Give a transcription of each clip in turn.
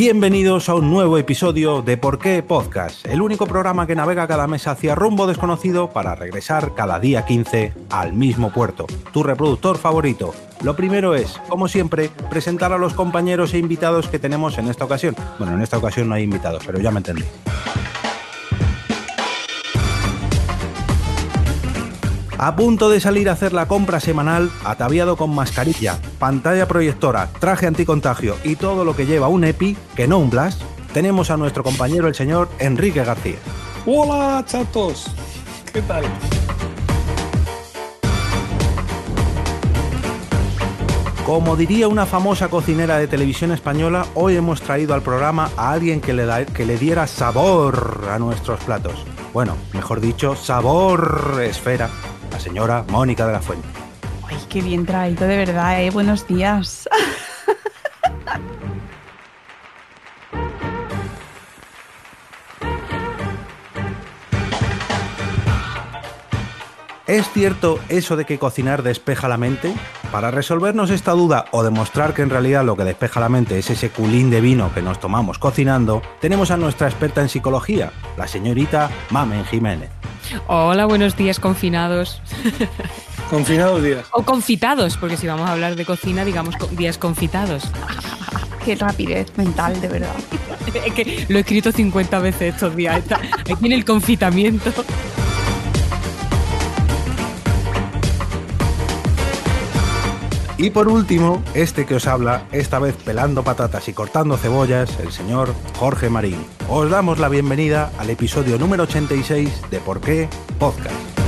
Bienvenidos a un nuevo episodio de Por qué Podcast, el único programa que navega cada mes hacia rumbo desconocido para regresar cada día 15 al mismo puerto, tu reproductor favorito. Lo primero es, como siempre, presentar a los compañeros e invitados que tenemos en esta ocasión. Bueno, en esta ocasión no hay invitados, pero ya me entendí. A punto de salir a hacer la compra semanal, ataviado con mascarilla, pantalla proyectora, traje anticontagio y todo lo que lleva un EPI, que no un Blast, tenemos a nuestro compañero el señor Enrique García. Hola, chatos. ¿Qué tal? Como diría una famosa cocinera de televisión española, hoy hemos traído al programa a alguien que le, da- que le diera sabor a nuestros platos. Bueno, mejor dicho, sabor esfera, la señora Mónica de la Fuente. Ay, qué bien traído, de verdad, ¿eh? Buenos días. ¿Es cierto eso de que cocinar despeja la mente? Para resolvernos esta duda o demostrar que en realidad lo que despeja la mente es ese culín de vino que nos tomamos cocinando, tenemos a nuestra experta en psicología, la señorita Mamen Jiménez. Hola, buenos días confinados. Confinados días. O confitados, porque si vamos a hablar de cocina, digamos días confitados. Qué rapidez mental, de verdad. Es que lo he escrito 50 veces estos días. Aquí en el confitamiento. Y por último, este que os habla, esta vez pelando patatas y cortando cebollas, el señor Jorge Marín. Os damos la bienvenida al episodio número 86 de Por qué Podcast.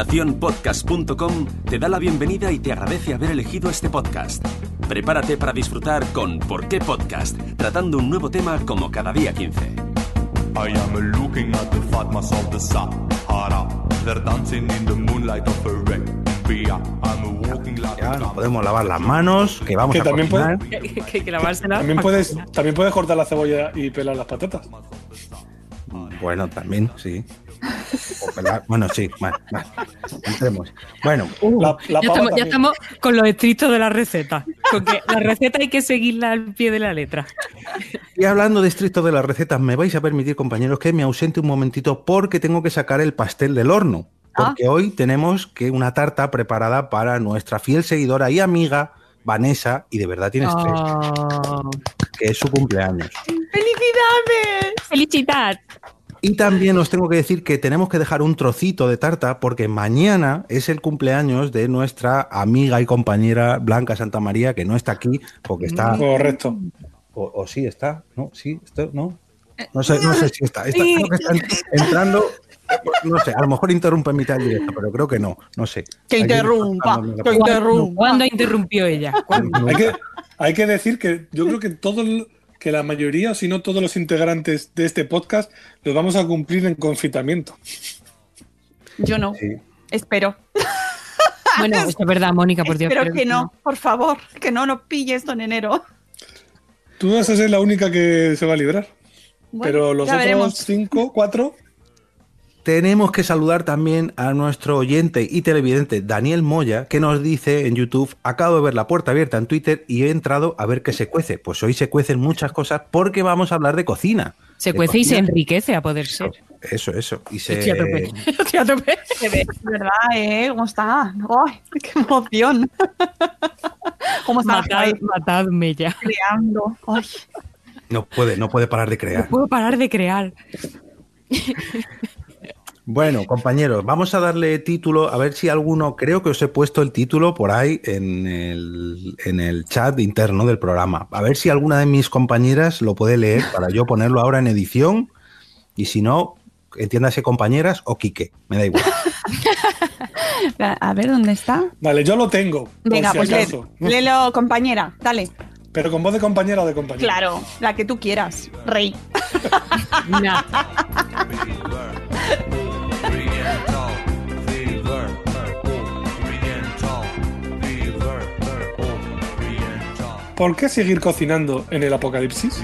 Naciónpodcast.com te da la bienvenida y te agradece haber elegido este podcast. Prepárate para disfrutar con ¿Por qué podcast? Tratando un nuevo tema como cada día 15. I am looking at the fatmas of the Sahara. They're dancing in the moonlight of like Ya a nos podemos lavar las manos, que vamos Que a también puede- Que que lavársela. También puedes, también puedes cortar la cebolla y pelar las patatas. Bueno, también, sí. Bueno, sí. Entremos. Bueno, La, la ya, estamos, ya también. estamos con los estrictos de la receta. Porque la receta hay que seguirla al pie de la letra. y hablando de estricto de las recetas, me vais a permitir, compañeros, que me ausente un momentito porque tengo que sacar el pastel del horno. Porque hoy tenemos que una tarta preparada para nuestra fiel seguidora y amiga Vanessa, y de verdad tienes tres, Oh. que es su cumpleaños. ¡Felicidades! ¡Felicidad! Y también os tengo que decir que tenemos que dejar un trocito de tarta porque mañana es el cumpleaños de nuestra amiga y compañera Blanca Santa María, que no está aquí porque está. Correcto. O, o sí está, ¿no? Sí, esto, ¿no? No sé, no sé si está. está creo que está entrando. No sé, a lo mejor interrumpe en mitad del directo, pero creo que no, no sé. Que interrumpa, que interrumpa. ¿Cuándo interrumpió ella? ¿Cuándo? Hay que, hay que decir que yo creo que todo el- que la mayoría, o si no todos los integrantes de este podcast, los vamos a cumplir en confitamiento. Yo no. Sí. Espero. Bueno, es verdad, Mónica, por Dios. Espero pero- que no, por favor, que no nos pille esto en enero. Tú vas a ser la única que se va a librar. Bueno, pero los otros veremos. cinco, cuatro, Tenemos que saludar también a nuestro oyente y televidente Daniel Moya, que nos dice en YouTube, acabo de ver la puerta abierta en Twitter y he entrado a ver qué se cuece. Pues hoy se cuecen muchas cosas porque vamos a hablar de cocina. Se De cuece y se enriquece a poder ser. Eso, eso. Y se... Estoy a tope. Estoy a verdad, ¿eh? ¿Cómo está? ¡Ay, qué emoción! ¿Cómo está Matad, matadme ya. creando? Ay, No puede, no puede parar de No crear. puedo parar de crear. Bueno, compañeros, vamos a darle título, a ver si alguno, creo que os he puesto el título por ahí en el, en el chat interno del programa. A ver si alguna de mis compañeras lo puede leer para yo ponerlo ahora en edición. Y si no, entiéndase compañeras o Quique, me da igual. a ver, ¿dónde está? Vale, yo lo tengo. por Venga, si pues acaso. lé- léelo, compañera, dale. Pero con voz de compañera o de compañero. Claro, la que tú quieras, rey. ¿por qué seguir cocinando en el apocalipsis?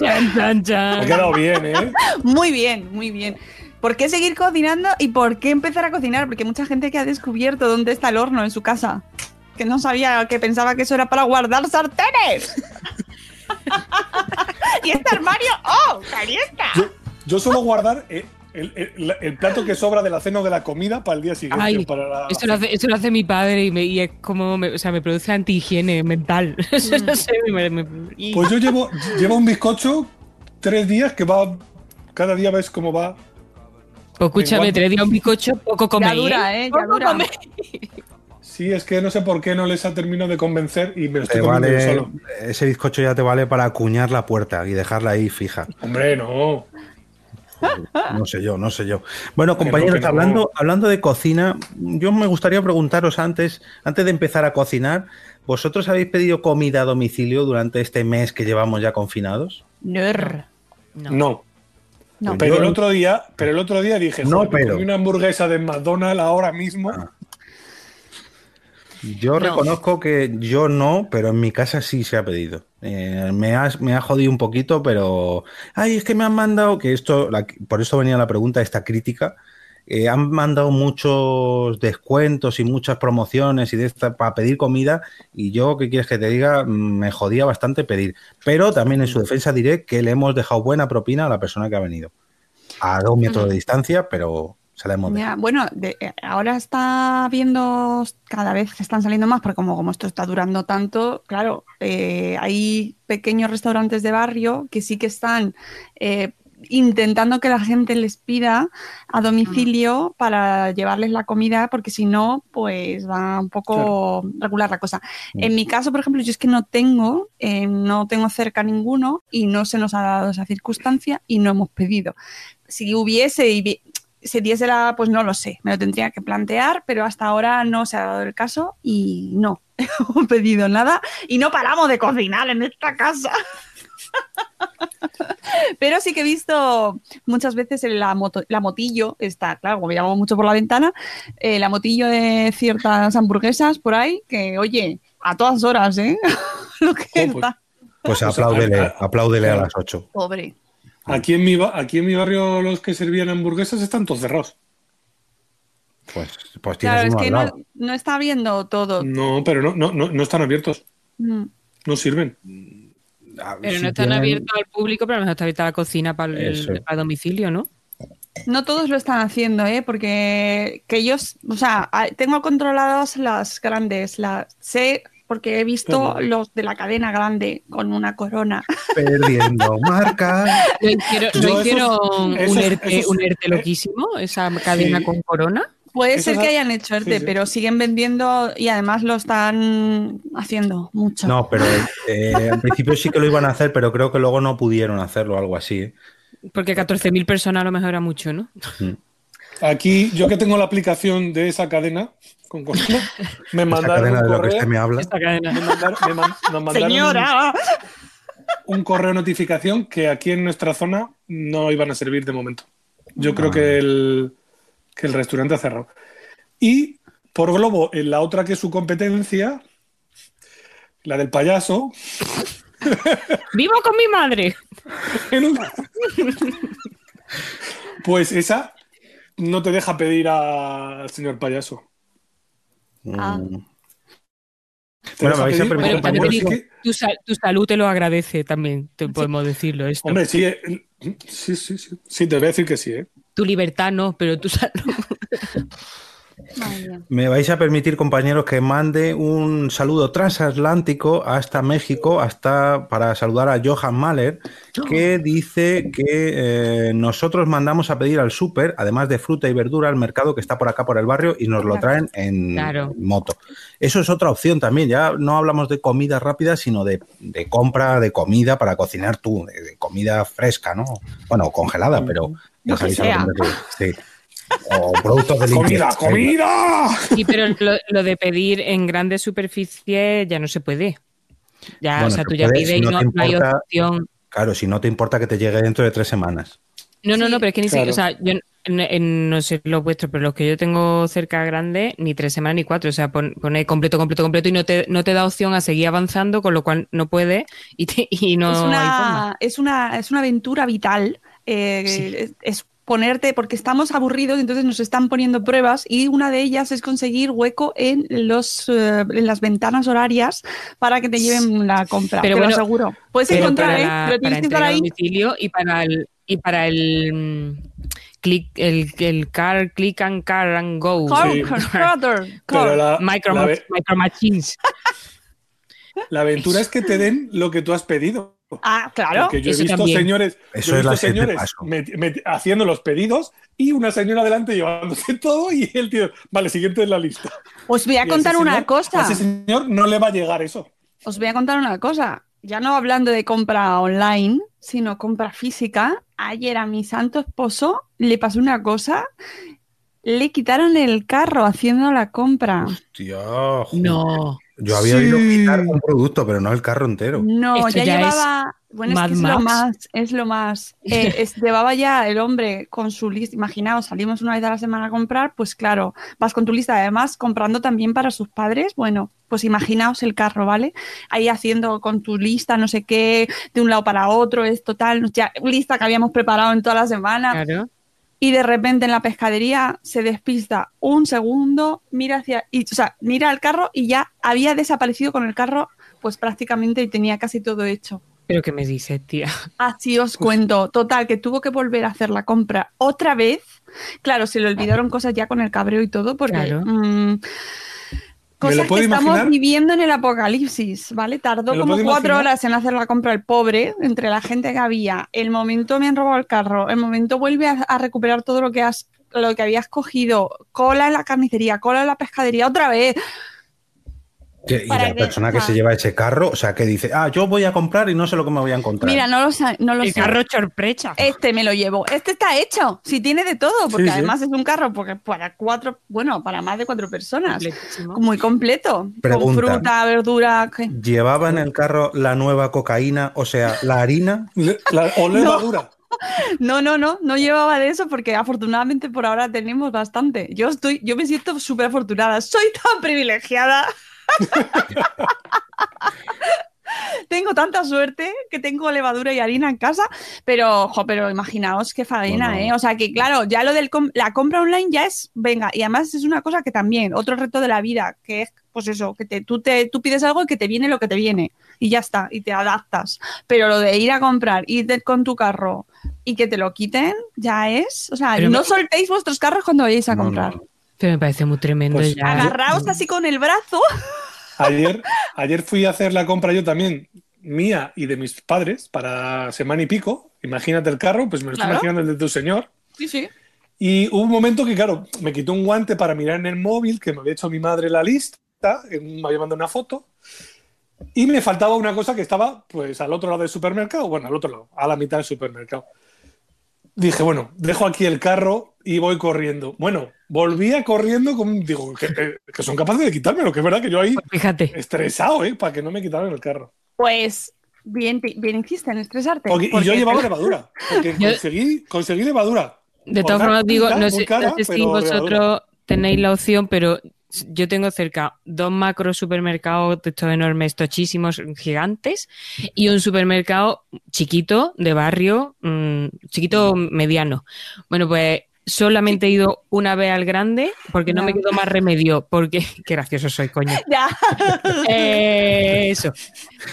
Chan, chan, Me ha chan. quedado bien, ¿eh? Muy bien, muy bien. ¿Por qué seguir cocinando y por qué empezar a cocinar? Porque mucha gente que ha descubierto dónde está el horno en su casa. Que no sabía, que pensaba que eso era para guardar sartenes. y este armario, ¡oh! ¡Calienta! Yo, yo suelo guardar eh, el, el- el plato que sobra de la cena o de la comida para el día siguiente. Ay, para la- Eso lo, hace, eso lo hace mi padre y, me- y es como, me, o sea, me produce antihigiene mental. Y- Pues yo llevo, llevo un bizcocho tres días que va. Cada día ves cómo va. Pues escúchame, ¿en tres días un bizcocho, poco coméis. Ya dura, ¿eh? Ya dura. Sí, es que no sé por qué no les ha terminado de convencer y me lo estoy comiendo vale, solo. ese bizcocho ya te vale para acuñar la puerta y dejarla ahí fija. Hombre, no. No sé yo, no sé yo. Bueno, no, compañeros, no. hablando, hablando de cocina, yo me gustaría preguntaros antes, antes de empezar a cocinar, ¿vosotros habéis pedido comida a domicilio durante este mes que llevamos ya confinados? No. No. No. Pero el otro día, pero el otro día dije, No, me pero- comí una hamburguesa de McDonald's ahora mismo. Ah. Yo reconozco que yo no, pero en mi casa sí se ha pedido. Eh, me, ha, me ha jodido un poquito, pero. Ay, es que me han mandado. Que esto, la- por eso venía la pregunta, esta crítica. Eh, han mandado muchos descuentos y muchas promociones y de esta para pedir comida. Y yo, ¿qué quieres que te diga? Mm, Me jodía bastante pedir. Pero también en su defensa diré que le hemos dejado buena propina a la persona que ha venido. A dos metros de distancia, pero se la hemos. Ya, bueno, de- eh, ahora está viendo, cada vez están saliendo más, porque como, como esto está durando tanto, claro, eh, hay pequeños restaurantes de barrio que sí que están eh, intentando que la gente les pida a domicilio para llevarles la comida, porque si no, pues va un poco regular la cosa. En mi caso, por ejemplo, yo es que no tengo, eh, no tengo cerca ninguno y no se nos ha dado esa circunstancia y no hemos pedido. Si hubiese y se diese la, pues no lo sé, me lo tendría que plantear, pero hasta ahora no se ha dado el caso y no hemos pedido nada y no paramos de cocinar en esta casa. Pero sí que he visto muchas veces en la, moto, la motillo, está, claro, como llamamos mucho por la ventana, eh, la motillo de ciertas hamburguesas por ahí, que oye, a todas horas, ¿eh? Lo que pues- está. Pues sea, apláudele, apláudele a las 8. Pobre. Aquí en, mi, aquí en mi barrio los que servían hamburguesas están todos cerrados. Pues, pues tienes Claro, es que al no, lado. no está viendo todo. No, pero no, no, no, no están abiertos. Mm. No sirven. Ah, Pero si no están tienen- abiertos al público, pero a lo mejor está abierta la cocina para, el- para domicilio, ¿no? No todos lo están haciendo, ¿eh? Porque que ellos, o sea, tengo controladas las grandes, las sé porque he visto los de la cadena grande con una corona. Perdiendo marca. ¿No hicieron, Yo esos- un, ERTE, esos- un ERTE eh, loquísimo? Esa cadena sí. con corona. Puede Eso ser que a- hayan hecho ERTE, sí, sí. pero siguen vendiendo y además lo están haciendo mucho. No, pero eh, al principio sí que lo iban a hacer, pero creo que luego no pudieron hacerlo, algo así. ¿eh? Porque 14.000 personas a lo mejor era mucho, ¿no? Aquí, yo que tengo la aplicación de esa cadena con me mandaron cadena un de lo que correo. usted me habla. Esta cadena. me mandaron- me man- nos mandaron Señora. Un, un correo notificación que aquí en nuestra zona no iban a servir de momento. Yo creo que el, que el restaurante ha cerrado. Y por Globo, en la otra que es su competencia, la del payaso, ¡Vivo con mi madre! en un- pues esa no te deja pedir al señor payaso. Ah. Mm. Bueno, me vais a permitir, Bueno, digo, que- tu, sal- tu salud te lo agradece también, te podemos decirlo esto. Hombre, sí, eh, sí, sí, sí. Sí, te voy a decir que sí, ¿eh? Tu libertad no, pero tu salud. Me vais a permitir, compañeros, que mande un saludo transatlántico hasta México, hasta para saludar a Johan Mahler, que dice que eh, nosotros mandamos a pedir al súper, además de fruta y verdura, al mercado que está por acá por el barrio y nos lo traen en Claro. moto. Eso es otra opción también. Ya no hablamos de comida rápida, sino de, de compra de comida para cocinar tú, de, de comida fresca, ¿no? Bueno, congelada, pero ya sabéis a lo sea. me refiero. Sí. O productos de ¡Comida, limpieza. comida! Sí, pero lo, lo de pedir en grandes superficies ya no se puede. Ya, Bueno, o sea, se tú ya puede, pides si y no hay opción. Claro, si no te importa que te llegue dentro de tres semanas. No, no, no, pero es que ni siquiera, o sea, yo, en- en- no sé los vuestros, pero los que yo tengo cerca grande, ni tres semanas ni cuatro. O sea, pon- pone completo, completo, completo y no te, no te da opción a seguir avanzando, con lo cual no puedes y, te- y no es, hay forma. una, es, una, es una aventura vital. eh, Sí. es, es ponerte, porque estamos aburridos, entonces nos están poniendo pruebas y una de ellas es conseguir hueco en, los, eh, en las ventanas horarias para que te lleven la compra. Pero te lo bueno, aseguro. Puedes Pero encontrar, para, ¿eh? la- Pero para tienes que estar ahí. y para el y para el mm, click el, el car click and car and go Car- Sí. car- car- la, micro, la ve- micro machines. la aventura es que te den lo que tú has pedido. Ah, claro. Porque yo he visto también. señores, Eso yo he es la visto siete señores paso. met- met- haciendo los pedidos y una señora adelante llevándose todo y el tío, vale, siguiente en la lista. Os voy a Y contar una señor- cosa. A ese señor no le va a llegar eso. Os voy a contar una cosa. Ya no hablando de compra online, sino compra física. Ayer a mi santo esposo le pasó una cosa. Le quitaron el carro haciendo la compra. Hostia, joder. No. Yo había Sí. oído quitar un producto, pero no el carro entero. No, Esto ya, ya es llevaba. Bueno, es Mad que es lo más, es lo más. Eh, es- llevaba ya el hombre con su lista. Imaginaos, salimos una vez a la semana a comprar, pues claro, vas con tu lista, además comprando también para sus padres. Bueno, pues imaginaos el carro, ¿vale? Ahí haciendo con tu lista, no sé qué, de un lado para otro, es total, ya lista que habíamos preparado en toda la semana. Claro. Y de repente en la pescadería se despista un segundo, mira hacia, y, o sea, mira al carro y ya había desaparecido con el carro, pues prácticamente y tenía casi todo hecho. Pero qué me dices, tía. Así os cuento. Total, que tuvo que volver a hacer la compra otra vez. Claro, se le olvidaron cosas ya con el cabreo y todo, porque Claro. mm, cosas que estamos viviendo en el apocalipsis, ¿vale? Tardó ¿Me lo como cuatro imaginar? horas en hacer la compra el pobre, entre la gente que había. El momento me han robado el carro, el momento vuelve a, a recuperar todo lo que has lo que habías cogido, cola en la carnicería, cola en la pescadería, otra vez. Y la que- persona que ah. se lleva ese carro, o sea, que dice, ah, yo voy a comprar y no sé lo que me voy a encontrar. Mira, no lo sé, no lo El sé. carro sorpresa. Este me lo llevo. Este está hecho. Si tiene de todo, porque Sí, sí. además es un carro porque para cuatro, bueno, para más de cuatro personas. Completísimo. Muy completo. Pregunta. Con fruta, verdura. ¿qué? ¿Llevaba en el carro la nueva cocaína, o sea, la harina? La- o levadura. No, no, no, no llevaba de eso porque afortunadamente por ahora tenemos bastante. Yo estoy, yo me siento súper afortunada. Soy tan privilegiada. tengo tanta suerte que tengo levadura y harina en casa, pero, jo, pero imaginaos qué faena, Bueno. ¿eh? O sea que claro, ya lo de la compra online ya es, venga, y además es una cosa que también, otro reto de la vida, que es, pues eso, que te, tú, te, tú pides algo y que te viene lo que te viene, y ya está, y te adaptas. Pero lo de ir a comprar, ir de- con tu carro y que te lo quiten, ya es, o sea, Pero no me- soltéis vuestros carros cuando vayáis a no, comprar. no. Pero me parece muy tremendo Pues, ya. Agarraos así con el brazo. Ayer, ayer fui a hacer la compra yo también, mía y de mis padres, para semana y pico. Imagínate el carro, pues me lo estoy Claro. imaginando el de tu señor. Sí, sí. Y hubo un momento que, claro, me quitó un guante para mirar en el móvil, que me había hecho mi madre la lista, me había mandado una foto, y me faltaba una cosa que estaba, pues, al otro lado del supermercado, bueno, al otro lado, a la mitad del supermercado. Dije, bueno, dejo aquí el carro y voy corriendo. Bueno, volvía corriendo, con, digo, que, eh, que son capaces de quitármelo, que es verdad que yo ahí Pues Fíjate. estresado, ¿eh? Para que no me quitaran el carro. Pues bien, bien hiciste en estresarte. Porque- y yo llevaba levadura, porque Yo- conseguí, conseguí levadura. De todas formas, digo, no sé, cara, no sé si vosotros levadura. tenéis la opción, pero yo tengo cerca dos macro supermercados de estos enormes, tochísimos, gigantes, y un supermercado chiquito, de barrio, mm, chiquito mediano. Bueno, pues solamente he ido una vez al grande porque no me quedó más remedio, porque qué gracioso soy, coño. Ya. Eh, eso,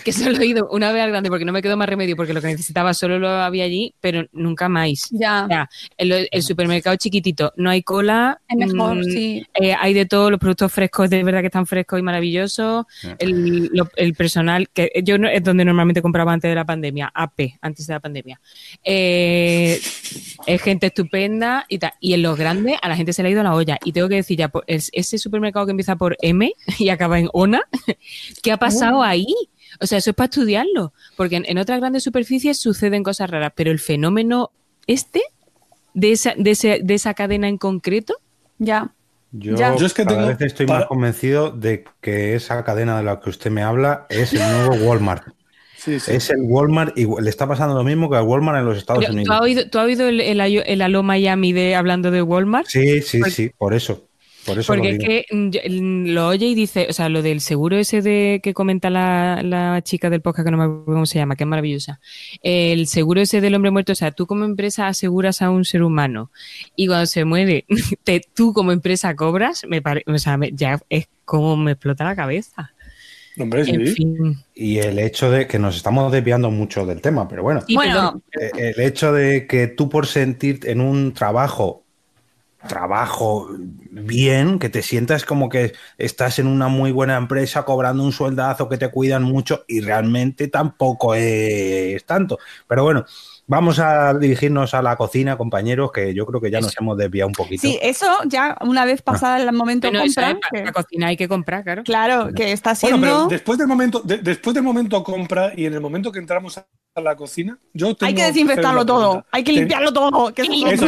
que solo he ido una vez al grande porque no me quedó más remedio, porque lo que necesitaba solo lo había allí, pero nunca más. ya. O sea, el, el supermercado chiquitito, no hay cola, Es mejor, mm, sí. eh, hay de todo, los productos frescos de verdad que están frescos y maravillosos, el, lo- el personal, que yo no- es donde normalmente compraba antes de la pandemia, AP, antes de la pandemia. Eh, es gente estupenda y Y en los grandes a la gente se le ha ido la olla. Y tengo que decir ya, pues, es- ese supermercado que empieza por M y acaba en ONA, ¿qué ha pasado ahí? O sea, eso es para estudiarlo, porque en, en otras grandes superficies suceden cosas raras, pero el fenómeno este, de esa, de ese- de esa cadena en concreto, Ya. Yo, Ya. Yo es que cada tengo- vez estoy para- más convencido de que esa cadena de la que usted me habla es el nuevo Walmart. Sí, sí. Es el Walmart, y le está pasando lo mismo que al Walmart en los Estados Pero, ¿Tú Unidos. has oído, tú has oído el, el, el Aló Miami de hablando de Walmart? Sí, sí, Porque- sí, por eso. Por eso lo Porque es que mm, lo oye y dice, o sea, lo del seguro ese de que comenta la, la chica del podcast, que no me acuerdo cómo se llama, que es maravillosa. El seguro ese del hombre muerto, o sea, tú como empresa aseguras a un ser humano y cuando se muere, te, tú como empresa cobras, me pare- o sea, me- ya es como me explota la cabeza. Hombre, sí. En fin. Y el hecho de que nos estamos desviando mucho del tema, pero bueno, Y Bueno, eh, el hecho de que tú por sentir en un trabajo, trabajo bien, que te sientas como que estás en una muy buena empresa cobrando un sueldazo que te cuidan mucho y realmente tampoco es tanto. Pero bueno, vamos a dirigirnos a la cocina, compañeros, que yo creo que ya nos hemos desviado un poquito. sí, eso ya una vez pasada el momento bueno, eso compra, es, para, que- para cocinar hay que comprar, claro. claro, que está Bueno, siendo... pero después del momento, de- después del momento compra y en el momento que entramos a la cocina, yo tengo hay que desinfectarlo todo, pregunta. hay que limpiarlo todo. Que eso.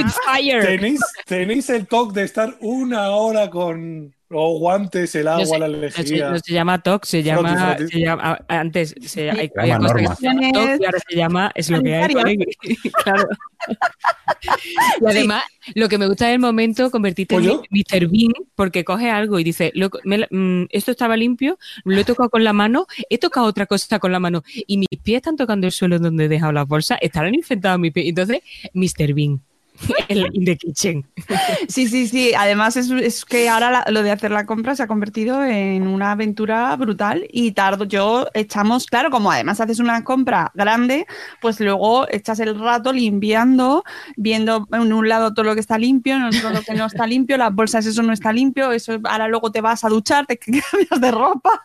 ¿Tenéis, tenéis el toque de estar una hora con los guantes, el agua, No la lejía. no se llama TOC, se llama, se antes se, hay, Se llama cosas que norma. se llamaban TOC y ahora se llama es lo que hay. Claro. Y además, lo que me gusta es el momento convertirte en Mr. Bean porque coge algo y dice, "Loco, me la- mm, esto estaba limpio, lo he tocado con la mano, he tocado otra cosa con la mano y mis pies están tocando el suelo donde he dejado las bolsas, estarán infectados mis pies. Entonces, Mr. Bean, el in the kitchen. Sí, sí, sí. Además es, es que ahora lo de hacer la compra se ha convertido en una aventura brutal y tardo yo echamos, claro, como además haces una compra grande, pues luego echas el rato limpiando, viendo en un lado todo lo que está limpio, en otro lo que no está limpio, las bolsas eso no está limpio, eso ahora luego te vas a duchar, te cambias de ropa.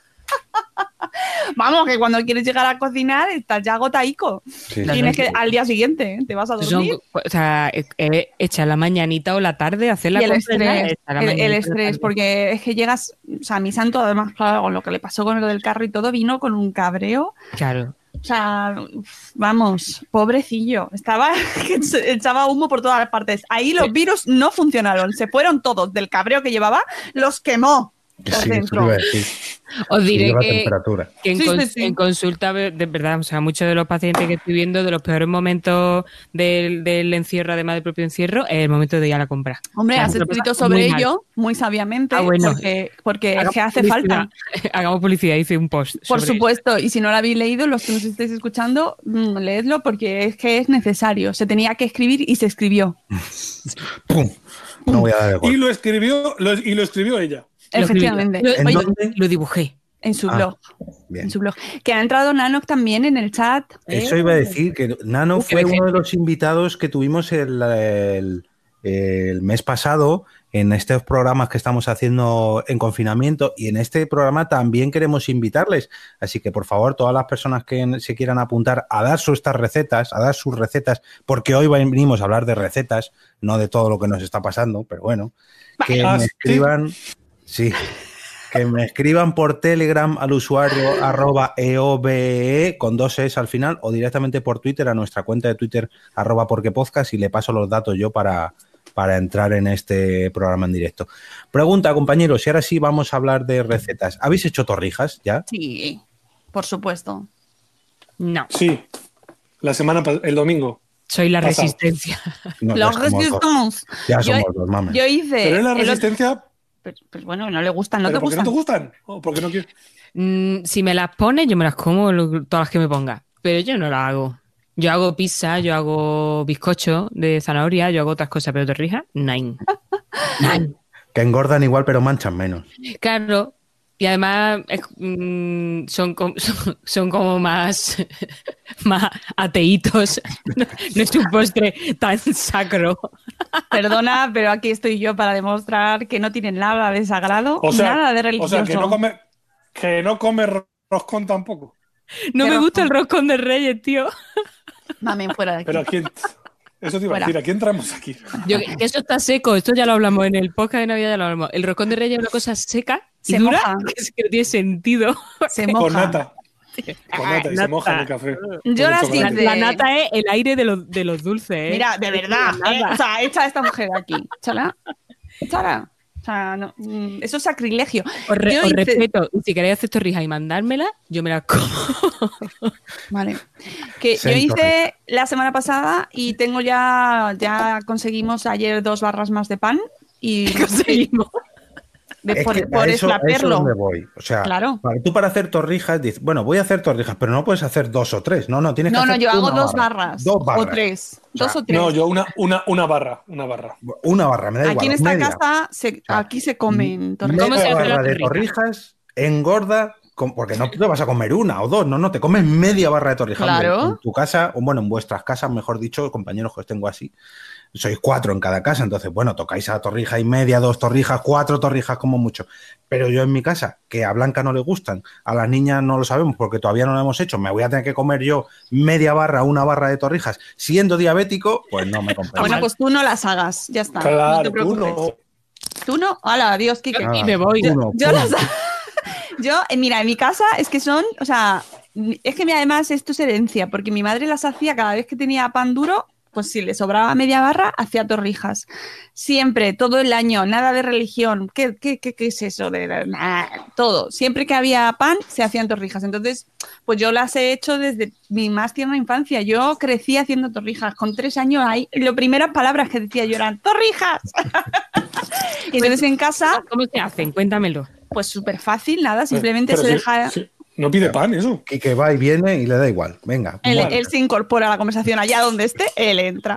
Vamos, que cuando quieres llegar a cocinar estás ya agotaico. Sí. Tienes que al día siguiente ¿eh? te vas a Son, dormir. o sea, echa la mañanita o la tarde, hacer la y el estrés, la el, estrés, porque es que llegas, o sea, mi santo, además, claro, con lo que le pasó con lo del carro y todo, vino con un cabreo. Claro. O sea, vamos, pobrecillo. Estaba echaba humo por todas las partes. Ahí los virus no funcionaron. Se fueron todos del cabreo que llevaba, los quemó Sí, dentro. Os diré que, en, Sí, sí, cons- sí. en consulta, de verdad, o sea, muchos de los pacientes que estoy viendo, de los peores momentos del, del encierro, además del propio encierro, es el momento de ir a la compra. Hombre, O sea, has se escrito sobre muy mal. ello muy sabiamente, Ah, bueno. porque, porque que hace publicidad. falta. Hagamos publicidad, hice un post. Por sobre supuesto, y si no lo habéis leído, los que nos estéis escuchando, mm, leedlo porque es que es necesario. Se tenía que escribir y se escribió. ¡Pum! No voy a dar Y golpe. lo escribió, lo- y lo escribió ella. Efectivamente. Lo, ¿En Oye, dónde? lo dibujé. en su Ah, blog. Bien. En su blog. Que ha entrado Nanoc también en el chat. Eso iba a decir que Nano fue uno de los invitados que tuvimos el, el- el mes pasado en estos programas que estamos haciendo en confinamiento y en este programa también queremos invitarles. Así que por favor, todas las personas que se quieran apuntar a dar sus estas recetas, a dar sus recetas, porque hoy venimos a hablar de recetas, no de todo lo que nos está pasando, pero bueno, que Ah, me ¿sí? escriban, sí, que me escriban por Telegram al usuario arroba EOBE con dos es al final o directamente por Twitter a nuestra cuenta de Twitter arroba porque podcast y le paso los datos yo para, para entrar en este programa en directo. Pregunta, compañeros, y ahora sí vamos a hablar de recetas. ¿Habéis hecho torrijas ya? Sí, por supuesto. No, Sí. La semana, el domingo. soy la Pasado. resistencia. No, Los resistance. Ya Yo- somos dos, mames. Yo hice. Pero es la resistencia, Pues, pues bueno, no le gustan, no pero te ¿por qué no te gustan? ¿O porque no quieres? Mm, si me las pones, yo me las como lo- todas las que me ponga. Pero yo no las hago. Yo hago pizza, yo hago bizcocho de zanahoria, yo hago otras cosas, pero torrijas, nine. Nine. Que engordan igual pero manchan menos. Claro. Y además es- mm, son, son, son como más, más ateitos. No, no es un postre tan sacro. Perdona, pero aquí estoy yo para demostrar que no tienen nada de sagrado, O sea, nada de o religioso. sea que no come, que no come roscón tampoco. No me gusta el roscón de reyes, tío. Mamen, fuera de aquí. Pero quién. Eso te iba Fuera. a decir, ¿a quién entramos aquí? Yo, que eso está seco, esto ya lo hablamos en el podcast de Navidad, ya lo hablamos. El roscón de reyes es una cosa seca y Se dura, moja. que es que no tiene sentido. Se Con moja. nata. Con nata y se moja en el café. Yo Con las hice. La nata es el aire de los, de los dulces, ¿eh? Mira, de verdad. Eh, o sea, echa a esta mujer aquí. Échala. Échala. Sea, no, mm, eso es sacrilegio. Os, re- Yo os hice- respeto. Y si queréis hacer torrijas y mandármelas, yo me las como. Vale. Que yo hice la semana pasada y tengo ya, ya conseguimos ayer dos barras más de pan y Conseguimos. De, Es por, que por eso, eso donde voy. O sea, Claro. para- tú para hacer torrijas dices, bueno, voy a hacer torrijas, pero no puedes hacer dos o tres. No, no, tienes que No, no, hacer yo hago dos barra. barras. Dos barras. O tres. O sea, dos o tres. No, yo una, una, una barra, una barra. Una barra, me da igual. Aquí en esta media. casa, se, sea, aquí se comen tortillas. ¿Cómo se Media barra de torrija? torrijas engorda, con- porque no te vas a comer una o dos, no, no, te comes media barra de torrijas. Claro. En tu casa, o bueno, en vuestras casas, mejor dicho, compañeros que os tengo así, sois cuatro en cada casa, entonces, bueno, tocáis a torrija y media, dos torrijas, cuatro torrijas como mucho. Pero yo en mi casa, que a Blanca no le gustan, a las niñas no lo sabemos porque todavía no lo hemos hecho, me voy a tener que comer yo media barra, una barra de torrijas, siendo diabético, pues no me compensa. Bueno, pues tú no las hagas, ya está. no te Claro, tú preocupes. no. Tú no. Hola, adiós, Kike. Ah, y me voy. tú no, Yo las. Yo, eh, mira, en mi casa es que son, o sea, es que además esto es herencia, porque mi madre las hacía cada vez que tenía pan duro, pues si le sobraba media barra, hacía torrijas. Siempre, todo el año, nada de religión. ¿Qué, qué, qué, qué es eso? De, de- nah, todo. Siempre que había pan, se hacían torrijas. Entonces, pues yo las he hecho desde mi más tierna infancia. Yo crecí haciendo torrijas. Con tres años ahí, las primeras palabras que decía yo eran ¡torrijas! y entonces en casa, ¿Cómo se hacen? Cuéntamelo. pues súper fácil, nada, simplemente Pero se sí, deja... sí, no pide pan, eso. Y que va y viene y le da igual. Venga. Él, se incorpora a la conversación allá donde esté, él entra.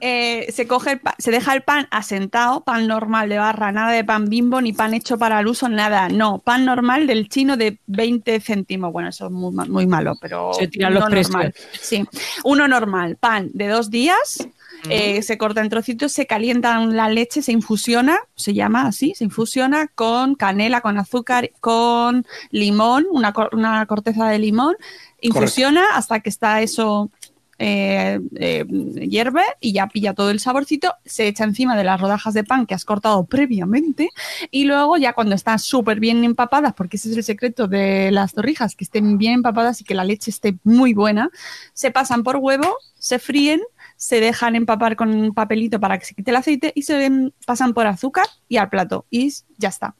Eh, se coge el se deja el pan asentado, pan normal de barra, nada de pan bimbo ni pan hecho para el uso, nada. No, pan normal del chino de 20 céntimos. Bueno, eso es muy, ma- muy malo, pero Se tiran los uno precios. normal. Sí, uno normal, pan de dos días. Eh, se corta en trocitos, se calienta la leche, se infusiona, se llama así, se infusiona con canela, con azúcar, con limón, una, una corteza de limón, infusiona hasta que está eso eh, eh, hierve y ya pilla todo el saborcito, se echa encima de las rodajas de pan que has cortado previamente y luego ya cuando están súper bien empapadas, porque ese es el secreto de las torrijas, que estén bien empapadas y que la leche esté muy buena, se pasan por huevo, se fríen, se dejan empapar con un papelito para que se quite el aceite y se pasan por azúcar y al plato y ya está.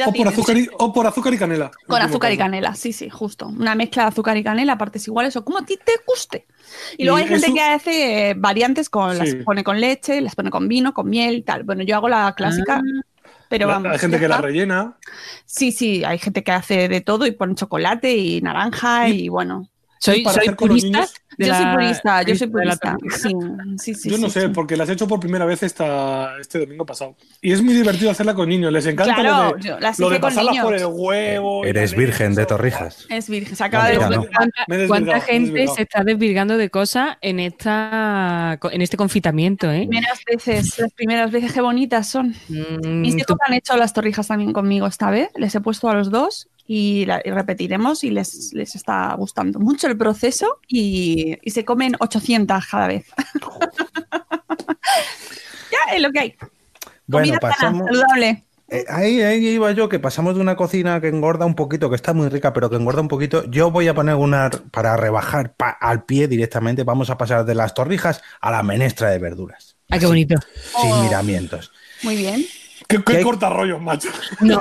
Ya O por, azúcar y, o por azúcar y canela. Con azúcar y canela, sí, sí, justo. Una mezcla de azúcar y canela, partes iguales o como a ti te guste. Y luego Y hay gente eso- que hace eh, variantes con, las pone con leche, las pone con vino, con miel y tal. Bueno, yo hago la clásica, pero La- vamos. Hay gente que la rellena. Sí, sí, hay gente que hace de todo y pone chocolate y naranja y, bueno. Soy, para soy hacer con los purista. yo soy purista, yo soy purista. tortilla. Sí, sí, sí. Yo no sí, sé, sí. porque las he hecho por primera vez esta, este domingo pasado. Y es muy divertido hacerla con niños. Les encanta Claro, lo de, yo las lo hice de con pasarlas niños. por el huevo. Eres virgen de torrijas. Es virgen, se acaba No, de no. ¿Cuánta, gente se está desvirgando de cosas en esta en este confitamiento, eh? Primeras veces, las primeras veces, qué bonitas son. Mm, Mis tú- hijos han hecho las torrijas también conmigo esta vez, les he puesto a los dos y, la- y repetiremos y les, les está gustando mucho el proceso y, y se comen 800 cada vez. ya es lo que hay. Bueno, Comida sana, pasamos. saludable. Eh, ahí, ahí iba yo, que pasamos de una cocina que engorda un poquito, que está muy rica, pero que engorda un poquito. Yo voy a poner una, para rebajar pa- al pie directamente, vamos a pasar de las torrijas a la menestra de verduras. Ah, qué bonito. Sin Oh. miramientos. Muy bien. Qué, qué ¿Qué? corta rollos, macho. No,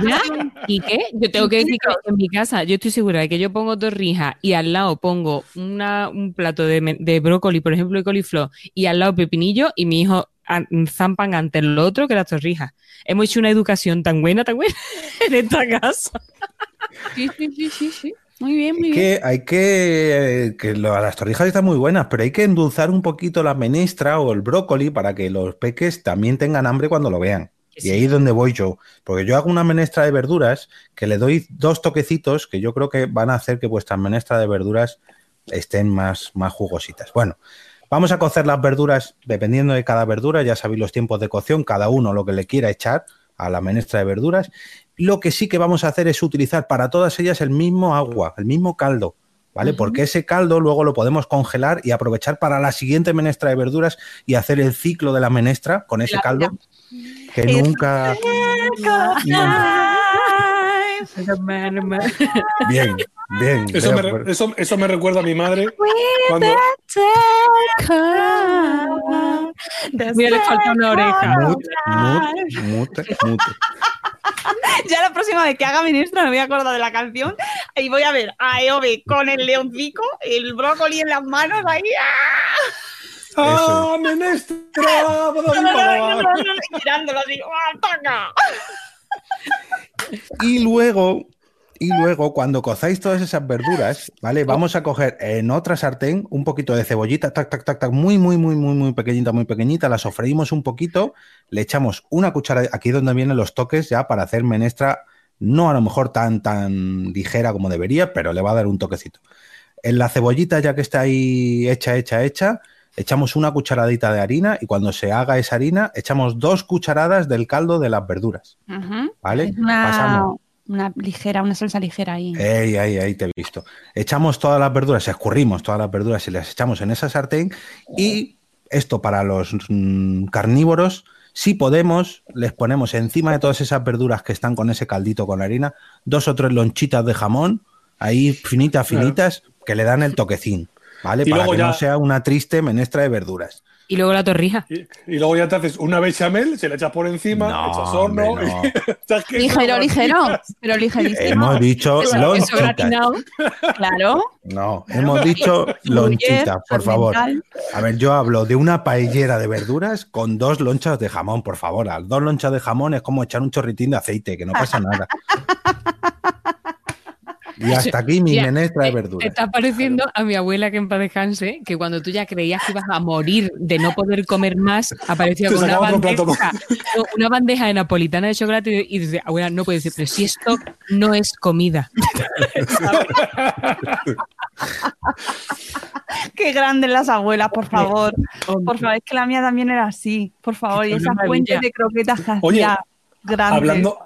mira, ¿y qué? Yo tengo que decir que en mi casa, yo estoy segura de que yo pongo torrijas y al lado pongo una, un plato de, de brócoli, por ejemplo, de coliflor, y al lado pepinillo, y mi hijo zampan ante lo otro que las torrijas. Hemos hecho una educación tan buena, tan buena en esta casa. Sí, sí, sí, sí, sí. Muy bien, muy Hay bien. que, hay que, eh, que lo- las torrijas están muy buenas, pero hay que endulzar un poquito la menestra o el brócoli para que los peques también tengan hambre cuando lo vean. Y ahí es donde voy yo, porque yo hago una menestra de verduras que le doy dos toquecitos que yo creo que van a hacer que vuestras menestras de verduras estén más, más jugositas. Bueno, vamos a cocer las verduras dependiendo de cada verdura, ya sabéis los tiempos de cocción, cada uno lo que le quiera echar a la menestra de verduras. Lo que sí que vamos a hacer es utilizar para todas ellas el mismo agua, el mismo caldo, ¿vale? Porque ese caldo luego lo podemos congelar y aprovechar para la siguiente menestra de verduras y hacer el ciclo de la menestra con ese caldo que nunca... Bien, bien. Eso me, eso, eso me recuerda a mi madre cuando, Mira, le falta una oreja. Mute, mute, mute, mute. Ya la próxima vez que haga ministra me voy a acordar de la canción y voy a ver a Eove con el leoncico, el brócoli en las manos ahí. ¡ah! ¡Ah, menestra! Y tirándolo así. ¡ah, taca! Y luego, y luego, cuando cozáis todas esas verduras, ¿vale? Vamos a coger en otra sartén un poquito de cebollita, tac, tac, tac, tac, muy, muy, muy, muy, muy pequeñita, muy pequeñita, la sofreímos un poquito, le echamos una cuchara, aquí es donde vienen los toques ya para hacer menestra, no a lo mejor tan, tan ligera como debería, pero le va a dar un toquecito. En la cebollita, ya que está ahí hecha, hecha, hecha, echamos una cucharadita de harina y cuando se haga esa harina, echamos dos cucharadas del caldo de las verduras. ¿vale? Pasamos. Una ligera, una salsa ligera ahí. Ey, ahí, ahí te he visto. Echamos todas las verduras, escurrimos todas las verduras y las echamos en esa sartén. Y esto para los mm, carnívoros, si podemos, les ponemos encima de todas esas verduras que están con ese caldito con harina, dos o tres lonchitas de jamón, ahí finitas, Claro. finitas, que le dan el toquecín, ¿vale? Y para luego que ya- no sea una triste menestra de verduras. Y luego la torrija. Y, y luego ya te haces una bechamel, se la echas por encima, No, echas horno. hombre, no. y- echas queso, Ligero, ligero, pero ligerísimo. Hemos dicho lonchitas. Claro. No, hemos dicho lonchitas, por favor. A ver, yo hablo de una paellera de verduras con dos lonchas de jamón, por favor. Las dos lonchas de jamón es como echar un chorritín de aceite, que no pasa nada. Y hasta aquí mi Ya, menestra de Te verduras. está pareciendo a mi abuela que en paz descanse, que cuando tú ya creías que ibas a morir de no poder comer más, aparecía con una bandeja, no, una bandeja de napolitana de chocolate y y dice, abuela, no puedes decir, pero si esto no es comida. Qué grandes las abuelas, por favor. Por favor, es que la mía también era así. Por favor, y Es esas fuentes de croquetas que Oye. Hablando,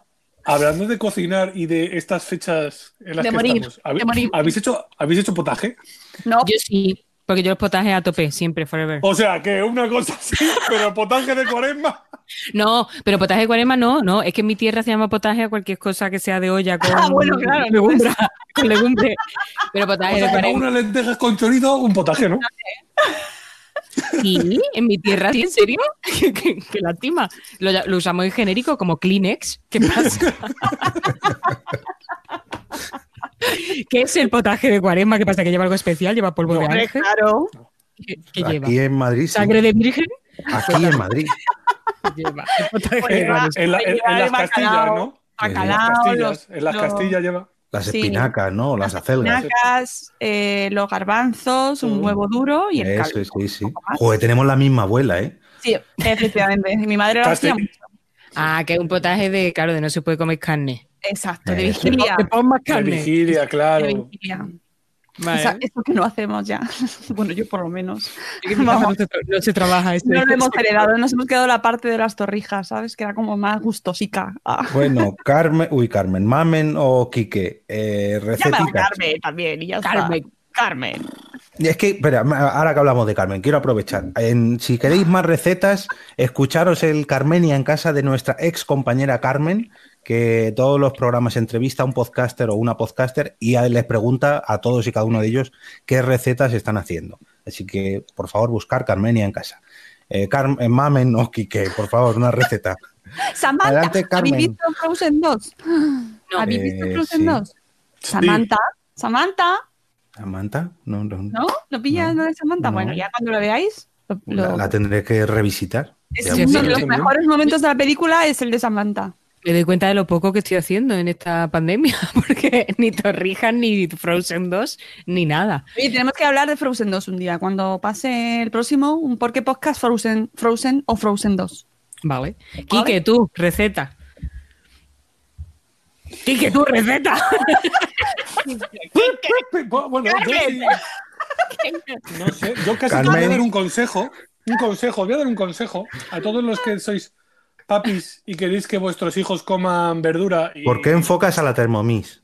hablando de cocinar y de estas fechas en las De que morir, estamos, ¿habéis, de morir. ¿habéis hecho, ¿habéis hecho potaje? No, Yo sí, porque yo los potajes a tope, siempre, forever. O sea, que una cosa así, pero potaje de cuaresma. No, pero potaje de cuaresma no, no, es que en mi tierra se llama potaje a cualquier cosa que sea de olla con Ah, bueno, claro, legumbre, con legumbre. Pero O potaje de sea, que para cuaresma. unas lentejas con chorizo, un potaje, ¿no? Sí, en mi tierra, ¿sí? ¿En serio? ¿Qué, qué- qué lástima. Lo, lo usamos en genérico como Kleenex. ¿Qué pasa? ¿Qué es el potaje de cuaresma? ¿Qué pasa? ¿Que lleva algo especial? ¿Lleva polvo de ángel? claro. ¿Qué, qué lleva? Aquí en Madrid, sí. ¿Sangre de virgen? Aquí en Madrid. ¿Qué lleva? El potaje Pues de lleva- cuaresma. En, la- en- en Lleva las castillas, ¿no? En las castillas, los- en las los- castillas lleva. Las Sí. espinacas, ¿no? Las acelgas. espinacas, eh, los garbanzos, un Mm. huevo duro y el Eso, caldo. sí, sí. más. Joder, tenemos la misma abuela, ¿eh? Sí, efectivamente. Mi madre lo hacía mucho. Ah, que es un potaje de, claro, de no se puede comer carne. Exacto, de Eso. vigilia. De De vigilia, De claro. vigilia. Vale. Esa- eso que no hacemos ya. Bueno, yo por lo menos. No se, tra- no se trabaja ese- No lo hemos heredado, nos hemos quedado la parte de las torrijas, ¿sabes? Que era como más gustosica. Ah. Bueno, Carmen, uy, Carmen, Mamen o Quique, eh. Carmen también y ya está. Carmen. Es que, espera, ahora que hablamos de Carmen, quiero aprovechar. En- si queréis más recetas, escucharos el Carmenia en casa de nuestra ex compañera Carmen, que todos los programas entrevista a un podcaster o una podcaster y a- les pregunta a todos y cada uno de ellos qué recetas están haciendo. Así que, por favor, buscar Carmenia en casa. Eh, Carmen, eh, Mamen o Quique, por favor, una receta. Samantha, Adelante, Carmen. ¿habéis visto Frozen 2? No. ¿Habéis visto Eh, Frozen sí. 2? Samantha, Samantha, ¿Samantha? No, no, ¿no? ¿No pillas No, de Samantha? no. Bueno, ya cuando lo veáis, lo- La, lo- la tendré que revisitar. es uno sí, de los mejores momentos de la película es el de Samantha. Me doy cuenta de lo poco que estoy haciendo en esta pandemia, porque ni Torrijas, ni Frozen 2, ni nada. Oye, tenemos que hablar de Frozen 2 un día, cuando pase el próximo, un por qué podcast Frozen, Frozen o Frozen 2. Vale. Quique, tú, receta. Quique, tú, receta. Bueno, yo sí- no sé, yo casi Carmen. voy a dar un consejo, un consejo, voy a dar un consejo a todos los que sois papis y queréis que vuestros hijos coman verdura y, ¿Por qué enfocas a la Thermomix?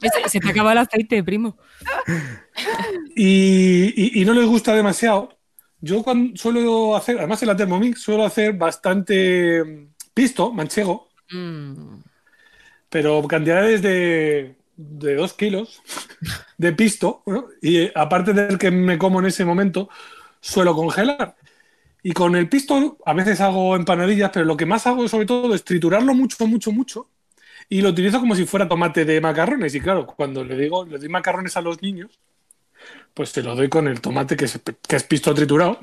se, se te acaba el aceite, primo. y, y- y no les gusta demasiado. Yo cuando suelo hacer, además en la Thermomix, suelo hacer bastante pisto, manchego, Mm. pero cantidades de, de dos kilos de pisto, ¿no? y eh, aparte del que me como en ese momento, suelo congelar. Y con el pisto a veces hago empanadillas, pero lo que más hago sobre todo es triturarlo mucho, mucho, mucho. Y lo utilizo como si fuera tomate de macarrones. Y claro, cuando le digo, le doy macarrones a los niños, pues se lo doy con el tomate que es, que es pisto triturado.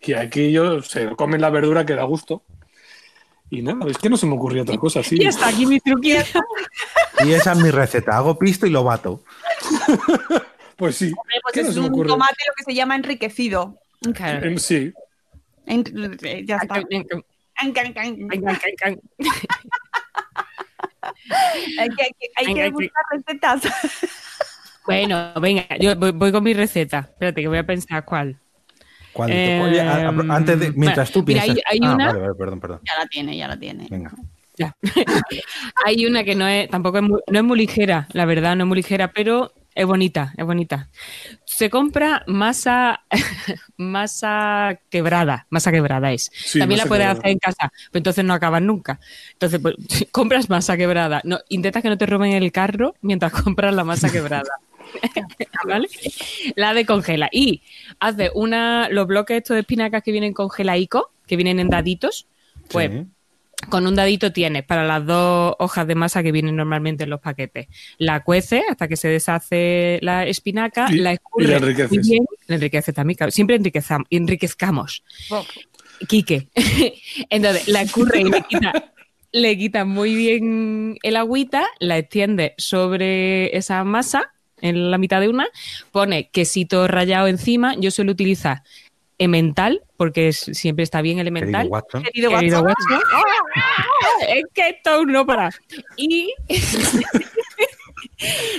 Y aquí yo se comen la verdura que da gusto. Y nada, es que no se me ocurrió otra cosa así. Y hasta aquí mi truquito. Y esa es mi receta. Hago pisto y lo bato. Pues sí. Hombre, pues ¿qué no es se me un ocurre? tomate lo que se llama enriquecido. Claro. Sí. En- eh, ya está. Hay que, hay que- hay que buscar recetas. Bueno, venga, yo voy, voy con mi receta. Espérate, que voy a pensar cuál. ¿Cuál? Eh, Oye, a- a- antes de, mientras tú mira, piensas. hay- hay Ah, una- vale, vale, perdón, perdón. Ya la tiene, ya la tiene. Venga. Ya. Hay una que no es, tampoco es muy, no es muy ligera, la verdad, no es muy ligera, pero es bonita, es bonita. Se compra masa, masa quebrada, masa quebrada es. Sí, También la puedes quebrada. hacer en casa, pero entonces no acabas nunca. Entonces, pues, compras masa quebrada. No, intenta que no te roben el carro mientras compras la masa quebrada. ¿Vale? La de congela. Y hace una, los bloques estos de espinacas que vienen congelaico, que vienen en daditos, pues Sí. con un dadito tienes para las dos hojas de masa que vienen normalmente en los paquetes. La cueces hasta que se deshace la espinaca, Y- la y escurres la enriqueces. muy bien. La enriqueces también, claro. siempre enriquezcamos. Quique. Entonces, la escurre y le quita, le quita muy bien el agüita, la extiende sobre esa masa en la mitad de una, pone quesito rallado encima. Yo suelo utilizar emmental, porque es- siempre está bien el emmental. Querido Watson. Querido Querido Watson. Watson. es que esto no para. Y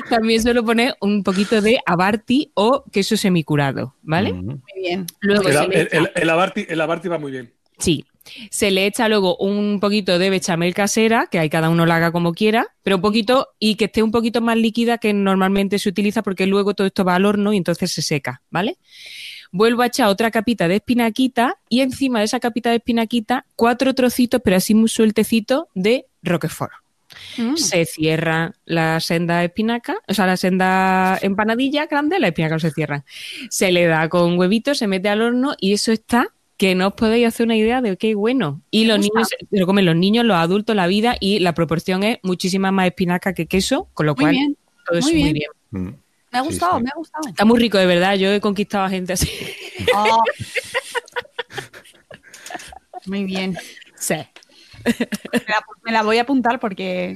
también suelo poner un poquito de abarti o queso semicurado, ¿vale? Mm. Muy bien. Luego El, el, el- el abarti, el abarti va muy bien. Sí. Se le echa luego un poquito de bechamel casera, que ahí cada uno la haga como quiera, pero un poquito y que esté un poquito más líquida que normalmente se utiliza porque luego todo esto va al horno y entonces se seca, ¿vale? Vuelvo a echar otra capita de espinaquita y encima de esa capita de espinaquita cuatro trocitos, pero así muy sueltecitos, de roquefort. Mm. Se cierra la senda espinaca, o sea, la senda empanadilla grande, la espinaca no se cierra. Se le da con huevitos, se mete al horno y eso está que no os podéis hacer una idea de qué bueno. Y los niños, se lo comen los niños, los adultos, la vida y la proporción es muchísima más espinaca que queso, con lo Muy cual bien. todo es muy muy bien. bien. Mm. Me ha Sí, gustado, sí. me ha gustado. Está muy rico, de verdad. Yo he conquistado a gente así. Oh. Muy bien. Sí. Me la, me la voy a apuntar porque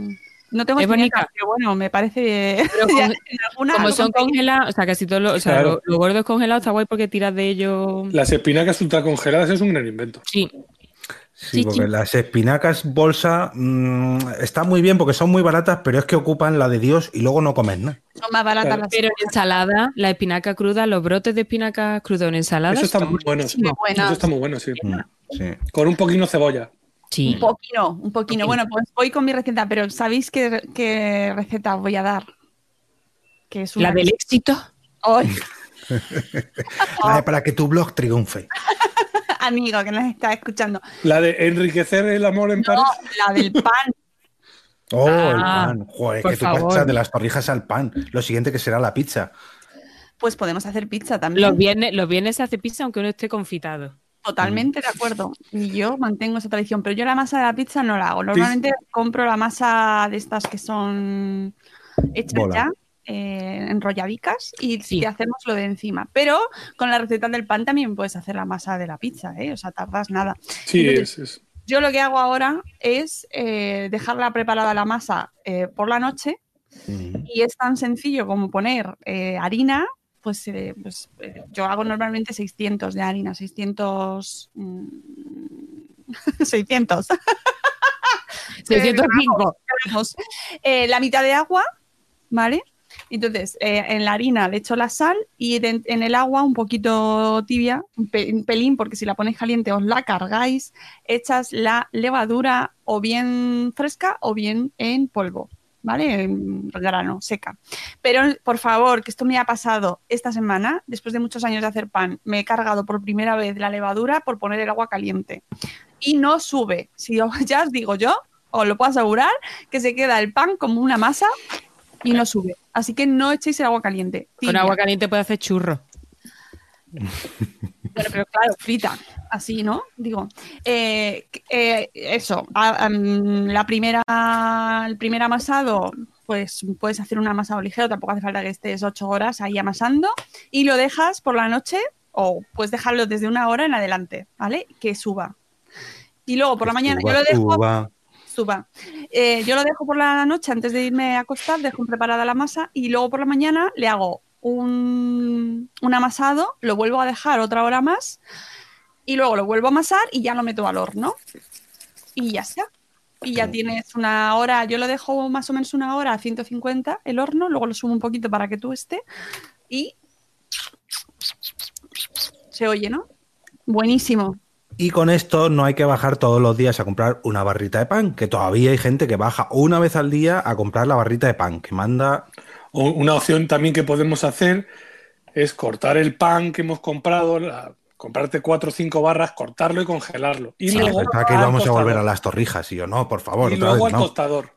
no tengo Es espinacas, bonita. pero bueno, me parece. Pero con- Ya, en alguna Como lo son congelados, o sea, casi todos los, o sea, Claro. lo, lo gordo es congelado, está guay porque tiras de ello. Las espinacas ultracongeladas es un gran invento. Sí, Sí, Sí, porque sí. las espinacas bolsa mm, están muy bien porque son muy baratas, pero es que ocupan la de Dios y luego no comen nada. Son más baratas Claro. las pero en ensalada, la espinaca cruda, los brotes de espinaca cruda en ensalada. Eso está muy bueno. Eso está muy bueno, sí. Mm, sí. Con un poquito de cebolla. Sí. Un poquino, un poquino. Bueno, pues voy con mi receta, pero ¿sabéis qué, qué receta os voy a dar? Que es una La del éxito. ¡Ay! La de para que tu blog triunfe. amigo que nos está escuchando. La de enriquecer el amor en No, París. la del pan. Oh, el Ah, pan. Joder, que tú pasas de las torrijas al pan. Lo siguiente que será la pizza. Pues podemos hacer pizza también. Los viernes, los viernes se hace pizza aunque uno esté confitado. Totalmente de acuerdo. Y yo mantengo esa tradición, pero yo la masa de la pizza no la hago. Normalmente compro la masa de estas que son hechas Bola. ya, eh, enrolladicas, y Sí. te hacemos lo de encima. Pero con la receta del pan también puedes hacer la masa de la pizza, ¿eh? O sea, tardas nada. Sí, Entonces, es, es- Yo lo que hago ahora es eh, dejarla preparada la masa eh, por la noche y es tan sencillo como poner eh, harina, pues, eh, pues, eh, yo hago normalmente 600 de harina, 600... mm, 600. 605. gramos. Eh, la mitad de agua, ¿vale? Entonces, eh, en la harina le echo la sal y de- en el agua un poquito tibia, un, pe- un pelín, porque si la ponéis caliente os la cargáis, echas la levadura o bien fresca o bien en polvo. ¿Vale? En grano, seca. Pero, por favor, que esto me ha pasado esta semana, después de muchos años de hacer pan, me he cargado por primera vez la levadura por poner el agua caliente. Y no sube. Si yo- ya os digo yo, os lo puedo asegurar, que se queda el pan como una masa y no sube. Así que no echéis el agua caliente. Con agua caliente puede hacer churro. Bueno, pero claro, frita, así, ¿no? Digo, eh, eh, eso, a- la primera, el primer amasado, pues puedes hacer un amasado ligero, tampoco hace falta que estés ocho horas ahí amasando y lo dejas por la noche o puedes dejarlo desde una hora en adelante, ¿vale? Que suba. Y luego por la mañana yo lo dejo Suba. suba. Eh, yo lo dejo por la noche antes de irme a acostar, dejo preparada la masa y luego por la mañana le hago un, un amasado, lo vuelvo a dejar otra hora más y luego lo vuelvo a amasar y ya lo meto al horno. Y ya está. Y ya tienes una hora, yo lo dejo más o menos una hora a 150 el horno, luego lo subo un poquito para que tú esté y se oye, ¿no? Buenísimo. Y con esto no hay que bajar todos los días a comprar una barrita de pan, que todavía hay gente que baja una vez al día a comprar la barrita de pan, que manda... O una opción también que podemos hacer es cortar el pan que hemos comprado, la- comprarte cuatro o cinco barras, cortarlo y congelarlo. Y Sí, luego que íbamos a volver a las torrijas, y yo, no, por favor, Y otra luego vez, al no. tostador.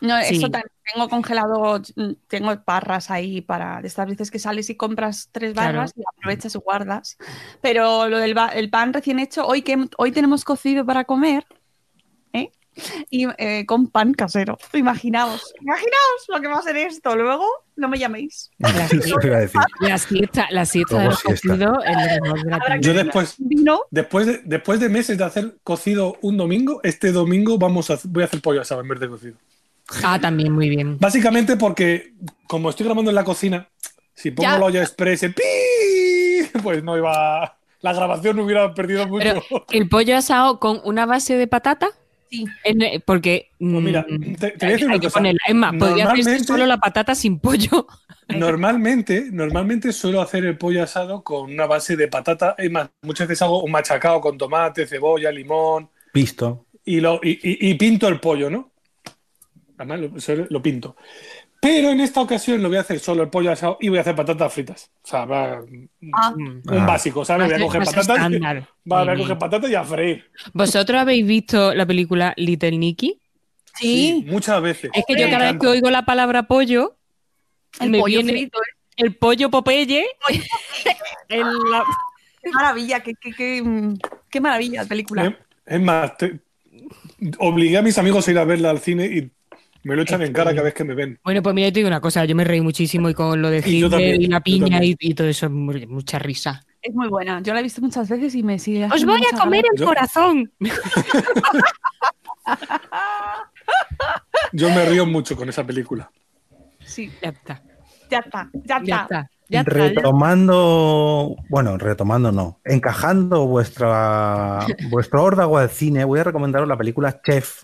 No, Sí. eso también tengo congelado, tengo barras ahí para de estas veces que sales y compras tres Claro. barras y aprovechas y guardas. Pero lo del el pan recién hecho, hoy que hoy tenemos cocido para comer. Y eh, con pan casero. Imaginaos, imaginaos lo que va a ser esto. Luego no me llaméis. La siesta, la siesta Luego del siesta. cocido. Yo después, Vino, después de, después de meses de hacer cocido un domingo, este domingo vamos a, voy a hacer pollo asado en vez de cocido. Ah, también muy bien. Básicamente porque, como estoy grabando en la cocina, si pongo Ya. la olla express, pi, pues no iba. La grabación no hubiera perdido mucho. Pero el pollo asado con una base de patata, sí. en- porque Pues mira, mm, te- te voy a decir una cosa. ponerla. Es más, podría Normalmente- solo la patata sin pollo. Normalmente, normalmente suelo hacer el pollo asado con una base de patata. Es más, muchas veces hago un machacado con tomate, cebolla, limón Visto. y, lo, y, y- y pinto el pollo, ¿no? Además, lo pinto. Pero en esta ocasión lo voy a hacer solo el pollo asado y voy a hacer patatas fritas. O sea, va, Ah, un Ah. básico, ¿sabes? Voy a coger patatas. y-. Va, voy a coger patatas y a freír. ¿Vosotros habéis visto la película Little Nicky? sí. muchas veces. Es que yo cada vez que oigo la palabra pollo, El me pollo viene frito, ¿eh? el pollo Popeye. la- Qué maravilla, qué, qué, qué, mm, qué maravilla película. Es, es más, te- obligué a mis amigos a ir a verla al cine y me lo echan en cara cada vez que me ven. Bueno, pues mira, yo te digo una cosa, yo me reí muchísimo y con lo de Y Hitler y la piña y, todo eso, mu- mucha risa. Es muy buena. Yo la he visto muchas veces y me sigue. Os voy a comer el Yo- corazón. Yo me río mucho con esa película. Sí, Ya está, ya está, ya está. ya está. Ya está. retomando, bueno, retomando no, encajando vuestra vuestro órdago al cine, voy a recomendaros la película Chef.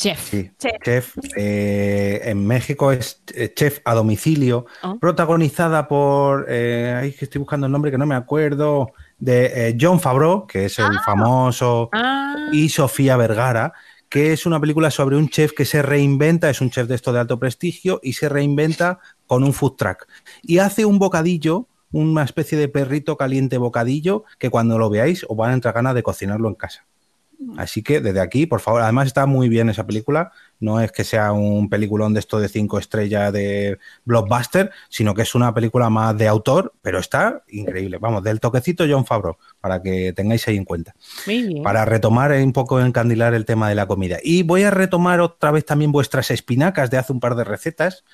Chef. Sí, Chef. Chef. eh, en México es eh, Chef a domicilio, Ah. protagonizada por, eh, ay, que estoy buscando el nombre que no me acuerdo, de eh, John Favreau, que es el famoso, Ah, y Sofía Vergara, que es una película sobre un chef que se reinventa, es un chef de esto de alto prestigio, y se reinventa con un food truck. Y hace un bocadillo, una especie de perrito caliente bocadillo, que cuando lo veáis os van a entrar ganas de cocinarlo en casa. Así que desde aquí, por favor, además está muy bien esa película. No es que sea un peliculón de esto de cinco estrellas de blockbuster, sino que es una película más de autor, pero está increíble. Vamos, del toquecito John Favreau, para que tengáis ahí en cuenta muy bien. para retomar un poco encandilar el tema de la comida. Y voy a retomar otra vez también vuestras espinacas de hace un par de recetas,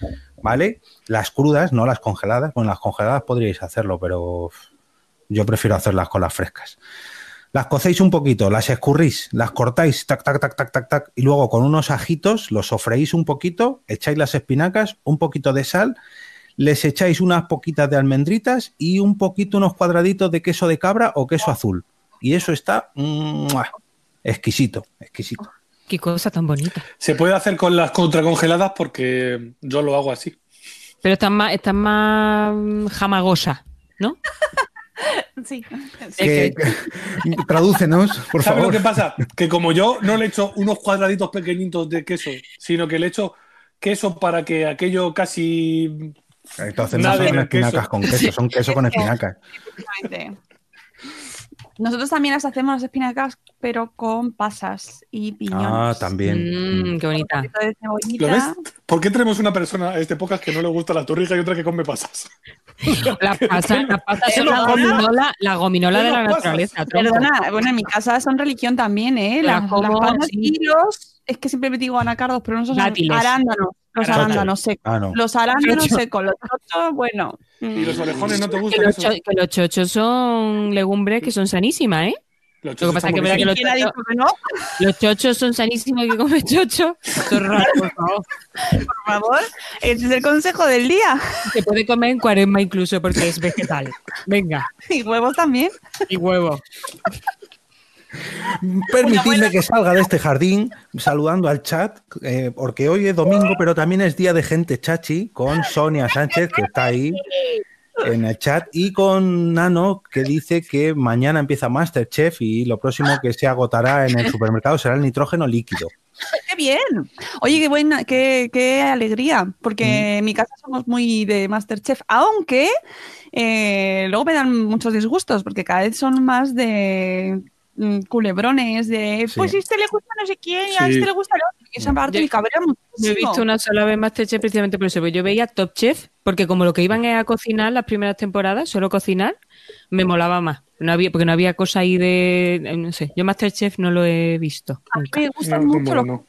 ¿vale? Las crudas, no las congeladas. Bueno, las congeladas podríais hacerlo, pero yo prefiero hacerlas con las frescas. Las cocéis un poquito, las escurrís, las cortáis, tac, tac, tac, tac, tac, tac, y luego con unos ajitos los sofreís un poquito, echáis las espinacas, un poquito de sal, les echáis unas poquitas de almendritas y un poquito, unos cuadraditos de queso de cabra o queso azul. Y eso está ¡mua! exquisito, exquisito. Qué cosa tan bonita. Se puede hacer con las contracongeladas porque yo lo hago así. Pero están más, están más jamagosas, ¿no? Sí. Que- tradúcenos, por ¿Sabes lo favor. que pasa? Que como yo no le echo unos cuadraditos pequeñitos de queso, sino que le echo queso para que aquello casi. Entonces Nada no de son espinacas queso. con queso, son queso con espinacas. Nosotros también las hacemos las espinacas, pero con pasas y piñones. Ah, también. Mm, qué bonita. ¿Por qué tenemos una persona a este podcast que no le gusta la torrija y otra que come pasas? La pasa, la pasa ¿Qué es la gominola, la gominola ¿Qué de la naturaleza. tronco. Perdona, bueno, en mi casa son religión también, ¿eh? La Las, como, las pasas sí. y los, es que siempre me digo anacardos, pero no son arándanos. Los arándanos secos. Ah, no. Los arándanos Chocho. secos, los chochos, bueno. ¿Y los mm, orejones no te Que gustan los, eso? cho- que los chochos son legumbres que son sanísimas, ¿eh? Los Lo que pasa es que que los ¿Quién ha chochos, dicho que no? los chochos son sanísimos y que comen chocho. Eso es raro, por favor. Por favor, ese es el consejo del día. Se puede comer en cuaresma incluso porque es vegetal. Venga, Y huevos también. y huevo. Permitidme que salga de este jardín saludando al chat, eh, porque hoy es domingo, pero también es día de gente chachi, con Sonia Sánchez, que está ahí en el chat, y con Nano, que dice que mañana empieza Masterchef y lo próximo que se agotará en el supermercado será el nitrógeno líquido. ¡Qué bien! Oye, qué buena, qué, qué alegría, porque en mi casa somos muy de Masterchef, aunque eh, luego me dan muchos disgustos, porque cada vez son más de mm, culebrones, de Sí. pues a este le gusta no sé quién y a Sí. este le gusta el otro, y esa parte Yo- me cabrea Yo he visto una sola vez Masterchef precisamente por eso, porque yo veía Top Chef, porque como lo que iban es a cocinar las primeras temporadas, solo cocinar, me molaba más. No había, porque no había cosa ahí de, no sé, yo Masterchef no lo he visto. A mí me gustan No, mucho no, los no.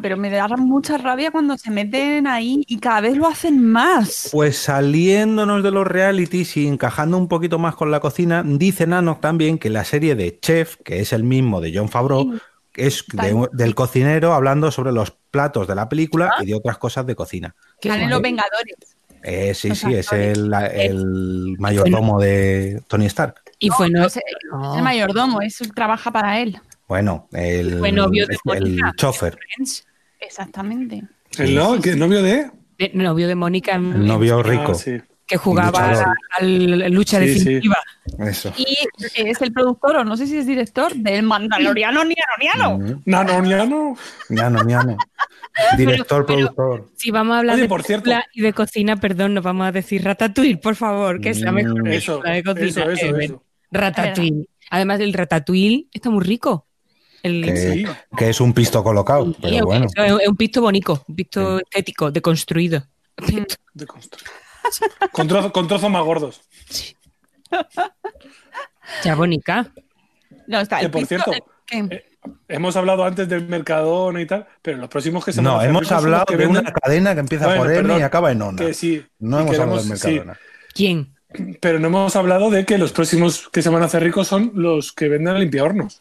Pero me da mucha rabia cuando se meten ahí y cada vez lo hacen más. Pues saliéndonos de los realities y encajando un poquito más con la cocina, dice Nano también que la serie de Chef, que es el mismo de John Favreau, es de del cocinero hablando sobre los platos de la película y de otras cosas de cocina. Qué Salen los Vengadores. Eh, sí, Los sí, es el, el mayordomo de Tony Stark. Y fue no, Es el, es el mayordomo, es, trabaja para él. Bueno, el, Fue novio de el Mónica. chofer, Friends. Exactamente. ¿El no? ¿Qué, novio de? Novio de Mónica en- el novio rico. Ah, sí. que jugaba a a la lucha Sí, sí. definitiva. Eso. Y es el productor, o no sé si es director, del Mandaloriano Niano Niano. Mm, Nano, Niano. Ñano, ñano. Director, pero- productor. Si vamos a hablar Oye, de por cierto. y de cocina, perdón, nos vamos a decir Ratatouille, por favor, que es la mejor. Eso, de cocina. eso, eso, eso. Ratatouille. Además, el Ratatouille está muy rico. El, Que, Sí. que es un pisto colocado, Sí, pero bueno. es, un pisto bonito, un pisto estético, deconstruido. De constru- con, trozo- con trozos más gordos. Ya bonica. No, está Que el por cierto, eh, Hemos hablado antes del Mercadona y tal, pero los próximos que se van a No, hacer hemos hablado de una cadena que empieza Bueno, por M perdón, y acaba en ONA. que sí. No hemos hablado queremos- del sí, Mercadona. ¿Quién? pero no hemos hablado de que los próximos que se van a hacer ricos son los que venden limpiahornos.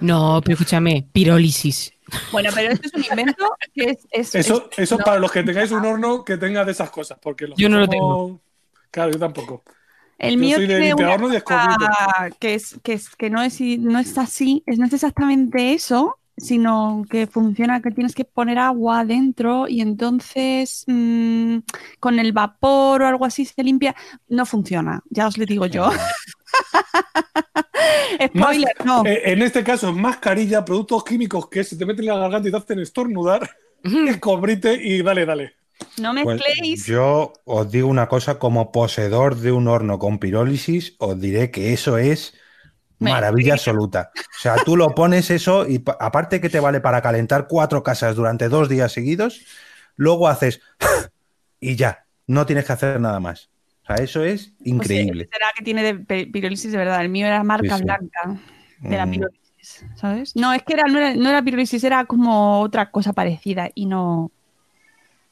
No, pero escúchame, pirólisis. Bueno, pero esto es un invento que es. es- Eso, es- eso no, para los que tengáis un horno que tenga de esas cosas, porque los Yo no lo somos- Claro, yo tampoco. El yo mío soy de tiene una limpiahornos y cosa escobito. que es, que es que no es, no es así, es, no es exactamente eso, sino que funciona que tienes que poner agua dentro y entonces mm, con el vapor o algo así se limpia. No funciona, ya os le digo yo. Spoiler, no. Eh, en este caso es mascarilla, productos químicos que se te meten en la garganta y te hacen estornudar, escobrite y dale, dale. No Pues mezcléis. yo os digo una cosa, como poseedor de un horno con pirólisis, os diré que eso es maravilla absoluta. O sea, tú lo pones eso y pa- aparte que te vale para calentar cuatro casas durante dos días seguidos, luego haces y ya, no tienes que hacer nada más. O sea, eso es Pues, eh, increíble. será que tiene de pirólisis de verdad. El mío era marca Sí, sí. blanca de la Mm. pirólisis, ¿sabes? No, es que era, no, era, no era pirólisis, era como otra cosa parecida y no.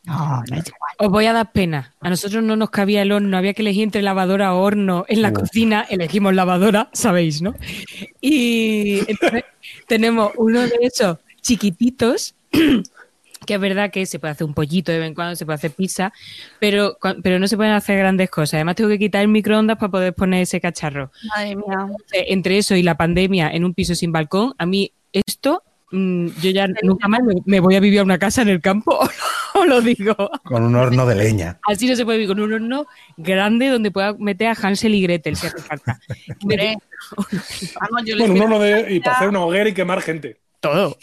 No, no es igual. Os voy a dar pena. A nosotros no nos cabía el horno, había que elegir entre lavadora o horno. En la Uf. cocina elegimos lavadora, sabéis, ¿no? Y entonces tenemos uno de esos chiquititos, que es verdad que se puede hacer un pollito de vez en cuando, se puede hacer pizza, pero, pero no se pueden hacer grandes cosas. Además tengo que quitar el microondas para poder poner ese cacharro. Madre mía. Entonces, entre eso y la pandemia en un piso sin balcón, a mí esto, mm, yo ya nunca más me, me voy a vivir a una casa en el campo, os lo digo. Con un horno de leña. Así no se puede vivir con un horno grande donde pueda meter a Hansel y Gretel si hace falta. Vamos, yo les Bueno, un horno de, y para hacer una hoguera y quemar gente. Todo.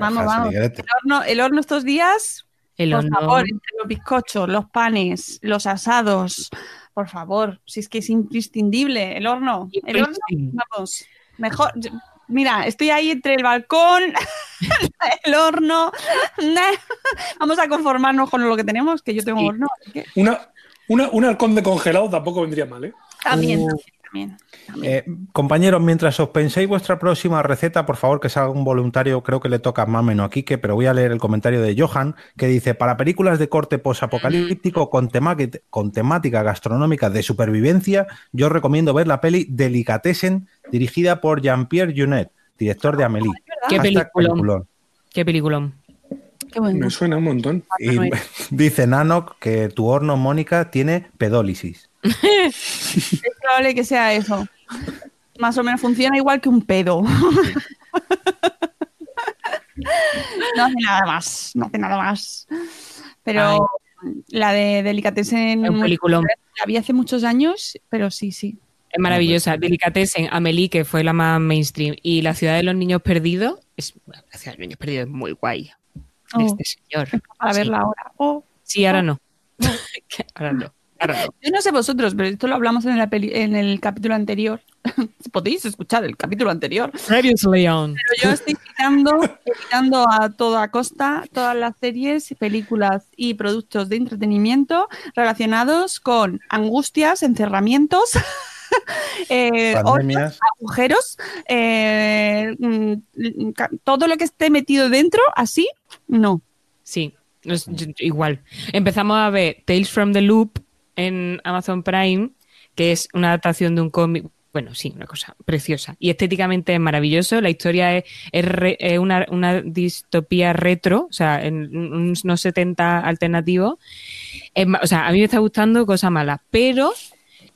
Vamos, vamos. El horno, el horno estos días, El por horno. favor, entre los bizcochos, los panes, los asados, por favor, si es que es imprescindible el horno. El horno, vamos, mejor. Mira, estoy ahí entre el balcón, el horno. Vamos a conformarnos con lo que tenemos, que yo tengo Sí. horno. así que Una, una- un halcón de congelado tampoco vendría mal, ¿eh? también, Uh. también, también, también. Eh, compañeros, mientras os penséis vuestra próxima receta, por favor que salga un voluntario, creo que le toca más o menos a Quique, pero voy a leer el comentario de Johan, que dice, para películas de corte posapocalíptico con, tema- con temática gastronómica de supervivencia, yo recomiendo ver la peli Delicatessen, dirigida por Jean-Pierre Junet, director de Amélie. Qué peliculón. peliculón. Qué peliculón. Qué bueno. Me suena un montón. Y dice Nanok que tu horno, Mónica, tiene pedólisis. Es probable que sea eso. Más o menos funciona igual que un pedo. no hace nada más, no hace nada más. Pero la de Delicatessen Es un peliculón. la vi hace muchos años, pero sí, sí. Es maravillosa. Delicatessen, Amelie, que fue la más mainstream. Y La ciudad de los niños perdidos. Es, la ciudad de los niños perdidos es muy guay. Oh, Este señor. para Sí. verla ahora. Oh. Sí, ahora no. ahora no. Yo no sé vosotros, pero esto lo hablamos en, la peli- en el capítulo anterior. Podéis escuchar el capítulo anterior. Radius Leon. Pero yo estoy quitando, quitando a toda costa todas las series, películas y productos de entretenimiento relacionados con angustias, encerramientos, eh, agujeros, eh, mm, todo lo que esté metido dentro, así, no. Sí, igual. Empezamos a ver Tales from the Loop en Amazon Prime, que es una adaptación de un cómic. Bueno, sí, una cosa preciosa. Y estéticamente es maravilloso. La historia es, re- es una, una distopía retro, o sea, en un- unos 70 alternativos. Es o sea, a mí me está gustando cosa mala, pero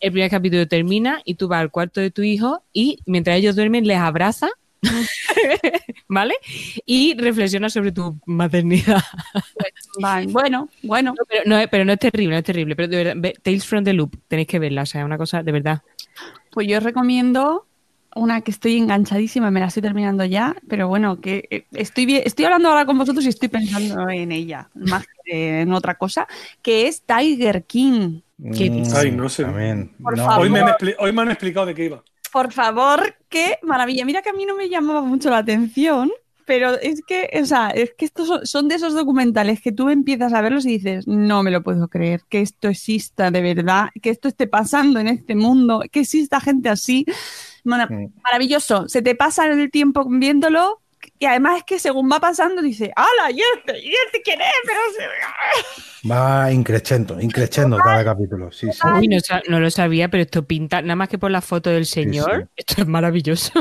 el primer capítulo termina y tú vas al cuarto de tu hijo y mientras ellos duermen les abraza, ¿vale? Y reflexiona sobre tu maternidad. Vale, bueno, bueno. No, pero, no, es- pero no es terrible, no es terrible. Pero de verdad, ve- Tales from the Loop, tenéis que verla, o sea, es una cosa de verdad. Pues yo os recomiendo una que estoy enganchadísima, me la estoy terminando ya, pero bueno, que eh, estoy, bien- estoy hablando ahora con vosotros y estoy pensando en ella, más que en otra cosa, que es Tiger King. ¿Qué Mm, dices? Ay, no sé. Por No, favor. Hoy me, han expli- hoy me han explicado de qué iba. Por favor, qué maravilla. Mira que a mí no me llamaba mucho la atención, pero es que, o sea, es que estos son, son de esos documentales que tú empiezas a verlos y dices, no me lo puedo creer, que esto exista de verdad, que esto esté pasando en este mundo, que exista gente así. Bueno, maravilloso. Se te pasa el tiempo viéndolo y además es que según va pasando dice, ¡hala! ¿Y este? ¿Y este quién es? Pero se- Va increchendo, increchendo cada capítulo. Sí, sí. Uy, no, lo sabía, pero esto pinta, nada más que por la foto del señor, sí. esto es maravilloso.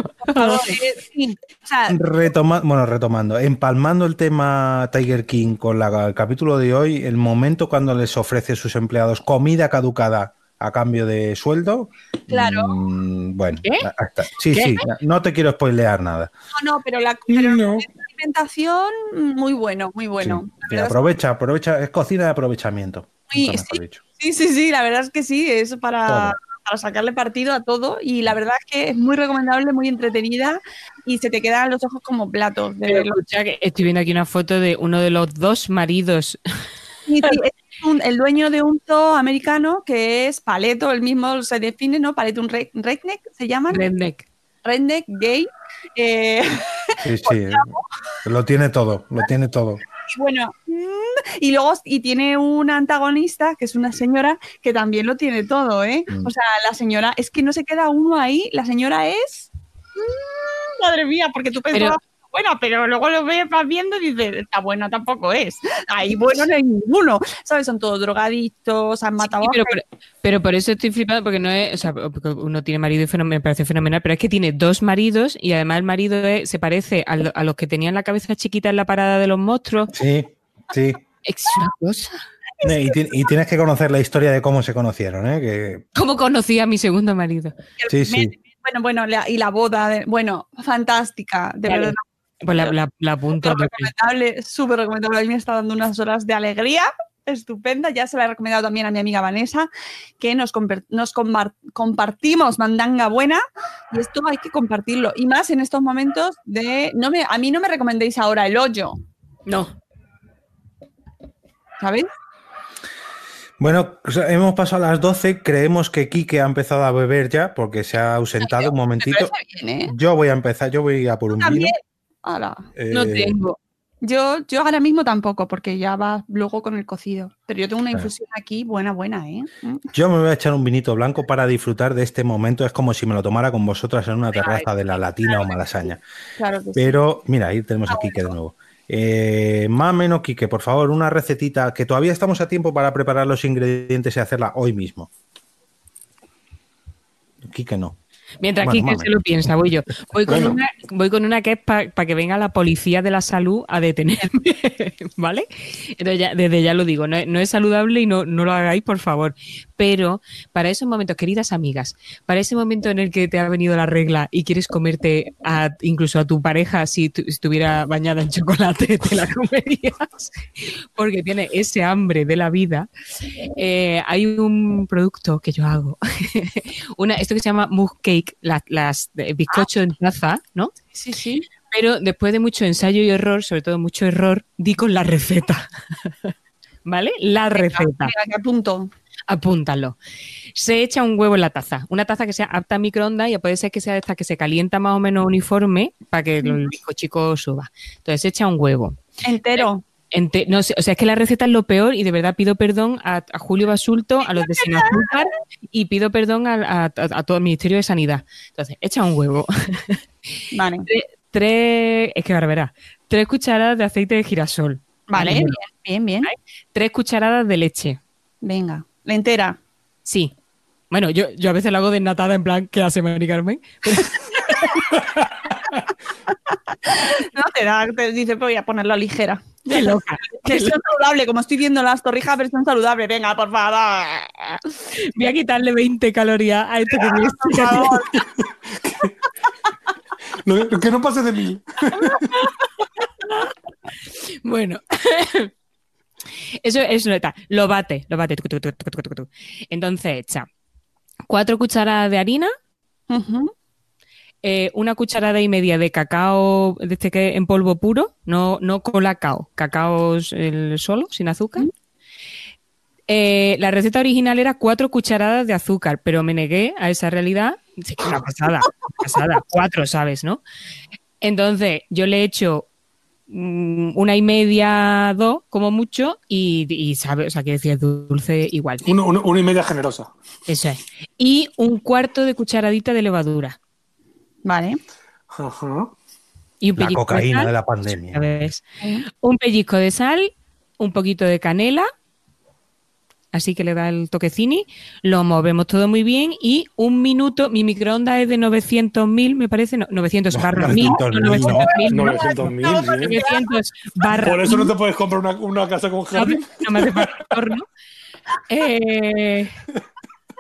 Retoma- bueno, retomando, empalmando el tema Tiger King con la- el capítulo de hoy, el momento cuando les ofrece a sus empleados comida caducada a cambio de sueldo. Claro. mm, bueno, ¿Qué? hasta- sí, ¿Qué? sí, no te quiero spoilear nada. no, no, pero la, pero No. la alimentación, muy bueno, muy bueno. Sí, aprovecha, aprovecha, es cocina de aprovechamiento. Sí, sí. Sí, sí, la verdad es que sí, es para, Todo. para sacarle partido a todo y la verdad es que es muy recomendable, muy entretenida y se te quedan los ojos como platos de Pero verlo. escucha que estoy viendo aquí una foto de uno de los dos maridos. Sí, sí, es un- el dueño de un zoo americano que es Paleto, el mismo se define, ¿no? Paleto, un re- redneck, se llaman, Redneck. redneck, gay. eh, Sí, sí, eh, lo tiene todo, lo tiene todo. y bueno, mm, y luego y tiene una antagonista que es una señora que también lo tiene todo, ¿eh? Mm. O sea, la señora, es que no se queda uno ahí, la señora es. mm, madre mía, porque tú pensabas. Bueno, pero luego lo ves, vas viendo y dices, está bueno, tampoco es. Ahí bueno no hay ninguno. ¿Sabes? Son todos drogadictos, han matado Sí, a pero, por, pero por eso estoy flipando, porque no es, o sea, porque uno tiene marido y me parece fenomenal, pero es que tiene dos maridos y además el marido es- se parece a, lo- a los que tenían la cabeza chiquita en la parada de los monstruos. Sí, sí. Es una cosa. Y, ti- y tienes que conocer la historia de cómo se conocieron, ¿eh? Que, ¿Cómo conocí a mi segundo marido? sí, sí. Bueno, bueno, la- y la boda, de- bueno, fantástica, de Vale. verdad. Pues la, la, la apunto. Súper recomendable, súper recomendable. A mí me está dando unas horas de alegría estupenda. Ya se la he recomendado también a mi amiga Vanessa, que nos, nos compartimos mandanga buena y esto hay que compartirlo. Y más en estos momentos de... No me, a mí no me recomendéis ahora el hoyo, No. ¿sabéis? Bueno, hemos pasado a las 12. Creemos que Quique ha empezado a beber ya porque se ha ausentado un Me momentito. bien, ¿eh? Yo voy a empezar, yo voy a por un vino. Hala. No Eh, tengo. Yo, yo ahora mismo tampoco, porque ya va luego con el cocido. Pero yo tengo una Claro. infusión aquí buena, buena, ¿eh? Mm. Yo me voy a echar un vinito blanco para disfrutar de este momento. Es como si me lo tomara con vosotras en una terraza de la Latina o Malasaña. Claro que sí. Pero mira, ahí tenemos a Quique de nuevo. Eh, más o menos, Quique, por favor, una recetita que todavía estamos a tiempo para preparar los ingredientes y hacerla hoy mismo. Quique no. Mientras Bueno, Quique se lo piensa, voy yo. Voy con, Bueno. una, voy con una que es para que venga la policía de la salud a detenerme, ¿vale? Entonces ya- desde ya lo digo, no es, no es saludable y no, no lo hagáis, por favor. Pero para esos momentos, queridas amigas, para ese momento en el que te ha venido la regla y quieres comerte a- incluso a tu pareja si tu- estuviera bañada en chocolate, te la comerías, porque tiene ese hambre de la vida, eh, hay un producto que yo hago, una, esto que se llama mug cake, la- las de bizcocho en taza, ¿no? Sí, sí. Pero después de mucho ensayo y error, sobre todo mucho error, di con la receta. ¿Vale? La receta. Que apunto. Apúntalo. Se echa un huevo en la taza. Una taza que sea apta a microondas y puede ser que sea de esta que se calienta más o menos uniforme para que el bizcochico suba. Entonces se echa un huevo. Entero. Ente- no sé, o sea, es que la receta es lo peor y de verdad pido perdón a, a Julio Basulto, a los de Sin Azúcar y pido perdón a, a- todo el Ministerio de Sanidad. Entonces, echa un huevo. Vale. Tre- tres, es que barberá, tres cucharadas de aceite de girasol. Vale, bien, bien, bien. Tres cucharadas de leche. Venga. La entera. Sí. Bueno, yo, yo a veces la hago desnatada en plan, ¿qué hace Mari Carmen? No te da, te dice, voy a ponerlo ligera. Qué loca. Versión saludable, como estoy viendo las torrijas, versión saludable. Venga, por favor. Voy a quitarle 20 calorías a esto que me Por favor. Lo- que no pase de mí. Bueno. Eso es neta. Lo bate, lo bate. Entonces echa cuatro cucharadas de harina, Ujú. Eh, una cucharada y media de cacao de este que en polvo puro, no, no colacao, cacao el solo, sin azúcar. Eh, la receta original era cuatro cucharadas de azúcar, pero me negué a esa realidad. Sí, que una pasada, una pasada. Cuatro, ¿sabes? ¿No? Entonces, yo le he hecho mm, una y media, dos, como mucho, y, y sabe, o sea, que decía dulce igual. Uno, uno- una y media generosa. Eso es. Y un cuarto de cucharadita de levadura. Vale. Ajá. Y un La pellizco cocaína sal, de la pandemia. ya ves. Un pellizco de sal, un poquito de canela, así que le da el toquecini, lo movemos todo muy bien y un minuto, mi microondas es de 900.000, me parece, no, 900 barra 1000, 900.000, no, 900.000, no, 900.000, ¿sí? 900 barra Por eso no te puedes comprar una, una casa con jardín. no me hace falta horno. Eh,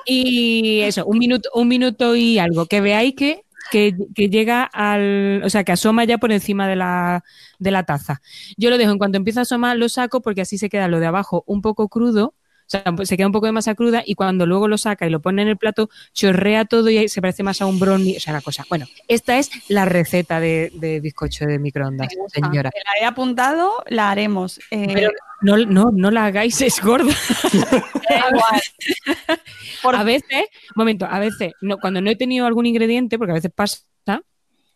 y eso, un minuto, un minuto y algo. Que veáis que, que, que llega al. O sea, que asoma ya por encima de la, de la taza. Yo lo dejo en cuanto empieza a asomar, lo saco porque así se queda lo de abajo un poco crudo. O sea, pues se queda un poco de masa cruda y cuando luego lo saca y lo pone en el plato, chorrea todo y se parece más a un brownie. O sea, la cosa. Bueno, esta es la receta de, de bizcocho de microondas, señora. La he apuntado, la haremos. Eh, Pero no, no, no la hagáis, es gorda. da igual. Por- A veces, momento, a veces, no, cuando no he tenido algún ingrediente, porque a veces pasa,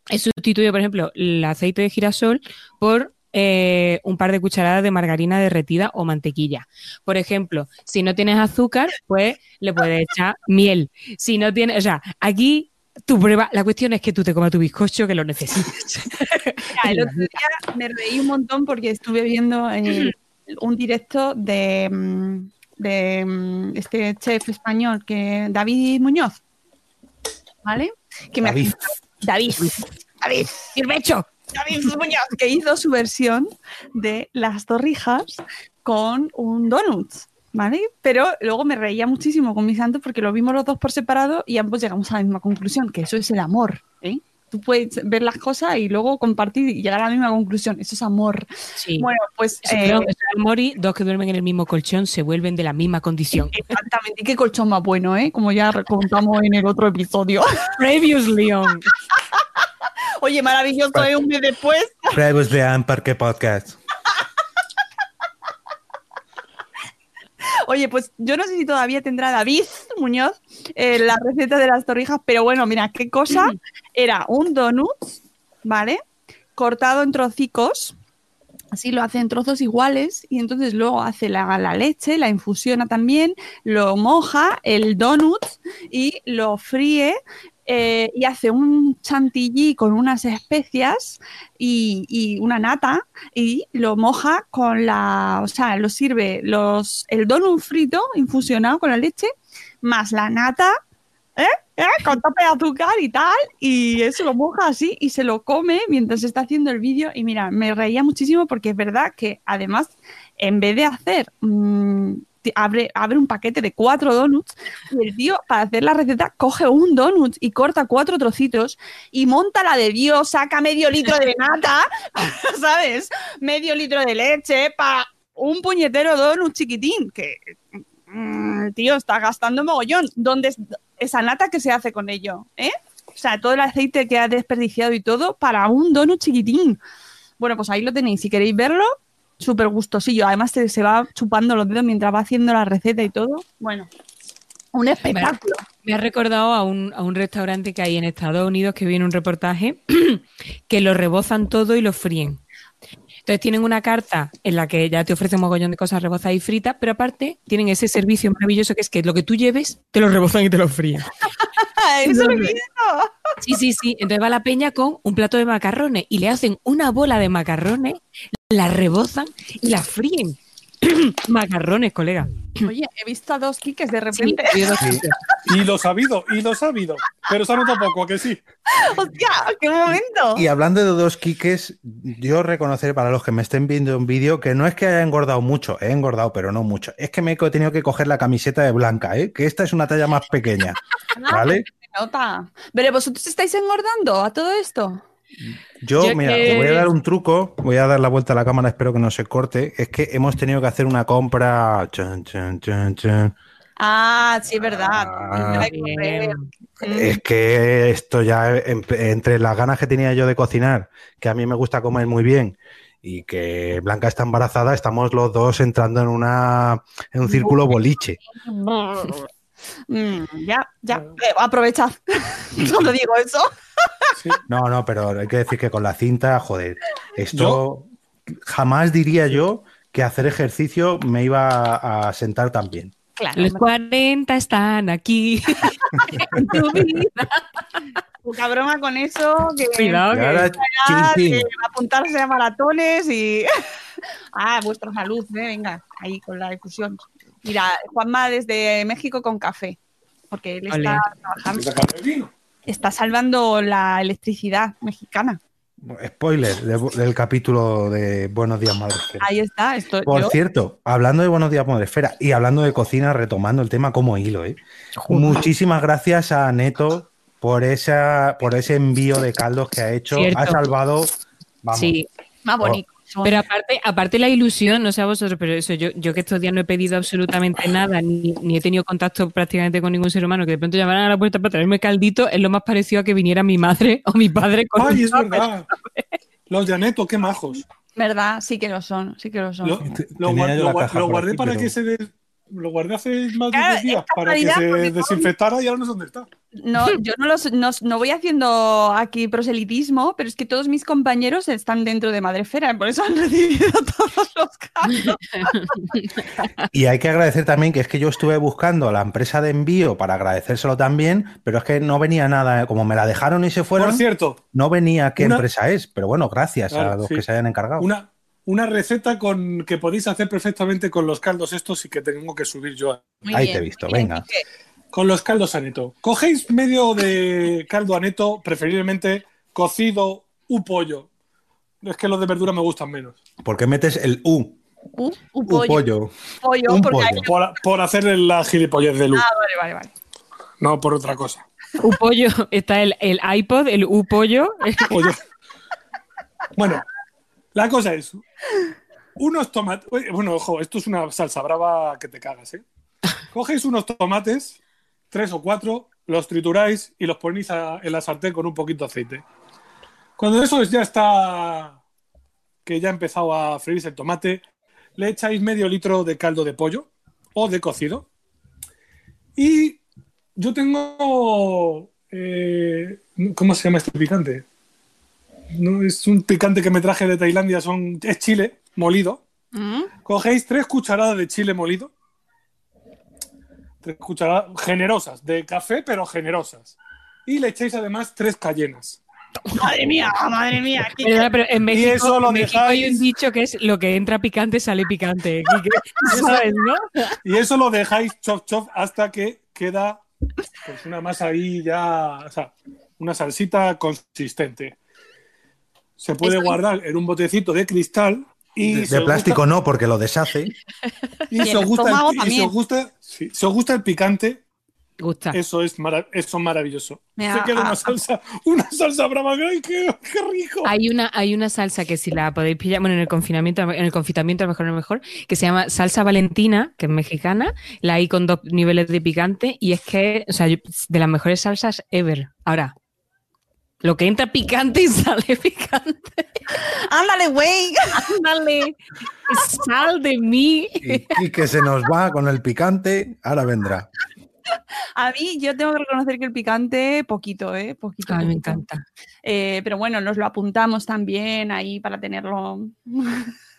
he sustituido, por ejemplo, el aceite de girasol por eh, un par de cucharadas de margarina derretida o mantequilla. Por ejemplo, si no tienes azúcar, pues le puedes echar miel. Si no tienes, o sea, aquí tu prueba, la cuestión es que tú te comas tu bizcocho que lo necesitas. Mira, el otro día me reí un montón porque estuve viendo eh, un directo de, mm, de mm, este chef español, que David Muñoz. ¿Vale? Que me David. David. David. ¡Sirvecho! Que hizo su versión de las torrijas con un donut. ¿Vale? Pero luego me reía muchísimo con mi santo porque lo vimos los dos por separado y ambos llegamos a la misma conclusión, que eso es el amor. ¿eh? Tú puedes ver las cosas y luego compartir y llegar a la misma conclusión. Eso es amor. Sí. Bueno, pues eh, es amor y dos que duermen en el mismo colchón se vuelven de la misma condición. exactamente. Y qué colchón más bueno, ¿eh? Como ya contamos en el otro episodio. Previously on. Oye, maravilloso, ¿eh? Un mes después. Previously on ¿Por qué podcast? Oye, pues yo no sé si todavía tendrá David Muñoz eh, la receta de las torrijas, pero bueno, mira, qué cosa. Era un donut, ¿vale? Cortado en trocicos. Así lo hace en trozos iguales y entonces luego hace la, la leche, la infusiona también, lo moja el donut y lo fríe eh, y hace un chantilly con unas especias y, una nata y lo moja con la, o sea, lo sirve los, el donut frito infusionado con la leche más la nata, ¿eh? ¿eh? con tope de azúcar y tal, y eso lo moja así y se lo come mientras está haciendo el vídeo y mira, me reía muchísimo porque es verdad que además en vez de hacer... mm, Abre, un paquete de cuatro donuts y el tío para hacer la receta coge un donut y corta cuatro trocitos y monta la de Dios, saca medio litro de nata, ¿sabes? Medio litro de leche para un puñetero donut chiquitín que mm, tío, está gastando mogollón. ¿Dónde es esa nata que se hace con ello? ¿Eh? O sea, todo el aceite que ha desperdiciado y todo para un donut chiquitín. Bueno, pues ahí lo tenéis. Si queréis verlo, súper gustosillo. Además, se, se va chupando los dedos mientras va haciendo la receta y todo. Bueno, un espectáculo. Me ha recordado a un, a un restaurante que hay en Estados Unidos que viene un reportaje que lo rebozan todo y lo fríen. Entonces tienen una carta en la que ya te ofrecen un mogollón de cosas rebozadas y fritas, pero aparte tienen ese servicio maravilloso que es que lo que tú lleves te lo rebozan y te lo fríen. Eso. Sí, sí, sí. Entonces va la peña con un plato de macarrones y le hacen una bola de macarrones, la rebozan y la fríen. macarrones, colega. Oye, he visto a dos kikes de repente. dos. Y lo sabido, y lo sabido. Pero se ha notado poco, ¿a que sí. ¡Hostia! ¡Qué momento! Y hablando de dos quiques, yo reconocer para los que me estén viendo un vídeo que no es que haya engordado mucho, he engordado, pero no mucho. Es que me he tenido que coger la camiseta de blanca, ¿eh? que esta es una talla más pequeña. ¿Vale? Se nota. Pero vosotros estáis engordando a todo esto. Yo, Yo mira, que- te voy a dar un truco, voy a dar la vuelta a la cámara, espero que no se corte. Es que hemos tenido que hacer una compra. Chun, chun, chun, chun. Ah, sí, es verdad. Ah. Correr. Mm. Es que esto ya, en- entre las ganas que tenía yo de cocinar, que a mí me gusta comer muy bien, y que Blanca está embarazada, estamos los dos entrando en una en un círculo boliche. Mm, ya, ya. Eh, aprovechad. Solo digo eso. Sí. No, no, pero hay que decir que con la cinta, joder, esto jamás diría yo que hacer ejercicio me iba a sentar tan bien. Claro. Los 40 están aquí. en tu vida. Poca broma con eso. Que, Cuidado que- ahora, Ah, chin, que chin. apuntarse a maratones y. ah, vuestra salud, ¿eh? venga, ahí con la difusión. Mira, Juanma desde México con café. Porque él está trabajando, está salvando la electricidad mexicana. Spoiler de- del capítulo de Buenos Días Madresfera. Ahí está. Esto, Por yo- cierto, hablando de Buenos Días Madresfera y hablando de cocina, retomando el tema como hilo, ¿eh? Muchísimas gracias a Neto por esa, por ese envío de caldos que ha hecho. Cierto. Ha salvado. Vamos. Sí, más bonito. Pero aparte, aparte la ilusión, no sé a vosotros, pero eso, yo, yo que estos días no he pedido absolutamente nada, ni, ni he tenido contacto prácticamente con ningún ser humano, que de pronto llamaran a la puerta para traerme caldito, es lo más parecido a que viniera mi madre o mi padre con Ay, es tupper. verdad. Los de Aneto, qué majos. ¿Verdad? Sí que lo son, sí que lo son. Lo, guardé aquí, para pero- que se des- lo guardé hace más de Claro, 10 días para que se desinfectara y ahora no sé dónde está. No, yo no, los, no, no voy haciendo aquí proselitismo, pero es que todos mis compañeros están dentro de Madrefera, por eso han recibido todos los casos. Y hay que agradecer también que es que yo estuve buscando a la empresa de envío para agradecérselo también, pero es que no venía nada. Como me la dejaron y se fueron, Por cierto, no venía qué una- empresa es. Pero bueno, gracias a los sí. que se hayan encargado. una, una receta con que podéis hacer perfectamente con los caldos estos y que tengo que subir yo. Muy Ahí bien, te he visto, bien, venga. Con los caldos aneto. Cogéis medio de caldo aneto, preferiblemente cocido u pollo. Es que los de verdura me gustan menos. ¿Por qué metes el U? Un U pollo. pollo. pollo, un porque pollo. hay- Por, por hacerle la gilipollez de luz, Ah, vale, vale, vale. no por otra cosa. Upollo, está el, el iPod, el Upollo. Pollo. Bueno, la cosa es, unos tomates, bueno, ojo, esto es una salsa brava que te cagas, ¿eh? Cogéis unos tomates, tres o cuatro, los trituráis y los ponéis a- en la sartén con un poquito de aceite. Cuando eso ya está, que ya ha empezado a freírse el tomate, le echáis medio litro de caldo de pollo o de cocido. Y yo tengo, eh, ¿cómo se llama este picante? No, es un picante que me traje de Tailandia, son, es chile molido. ¿Mm? Cogéis tres cucharadas de chile molido. Tres cucharadas generosas, de café, pero generosas. Y le echáis además tres cayenas. Madre mía, madre mía. Quique. Perdona, pero en México, eso lo en México hay un dicho que es lo que entra picante sale picante. Quique. ¿Sabes, no? Y eso lo dejáis chop chop hasta que queda pues una masa ahí ya, o sea, una salsita consistente. Se puede Estoy- guardar en un botecito de cristal y De, plástico gusta- no, porque lo deshace. y Y si os gusta el- si os gusta, sí, si os gusta el picante, Gusta. eso es, mara- eso es maravilloso. Me Se queda una salsa, una salsa brava, ¡ay, qué, qué rico! Hay una, hay una salsa que si la podéis pillar, bueno, en el confinamiento, en el confitamiento a lo mejor, a lo mejor, que se llama salsa valentina, que es mexicana, la hay con dos niveles de picante y es que, o sea, yo- de las mejores salsas ever. Ahora, lo que entra picante y sale picante. Ándale, güey. Ándale, sal de mí. Y, y que se nos va con el picante, ahora vendrá. A mí, yo tengo que reconocer que el picante, poquito, ¿eh? Poquito. A mí me encanta. Eh, pero bueno, nos lo apuntamos también ahí para tenerlo.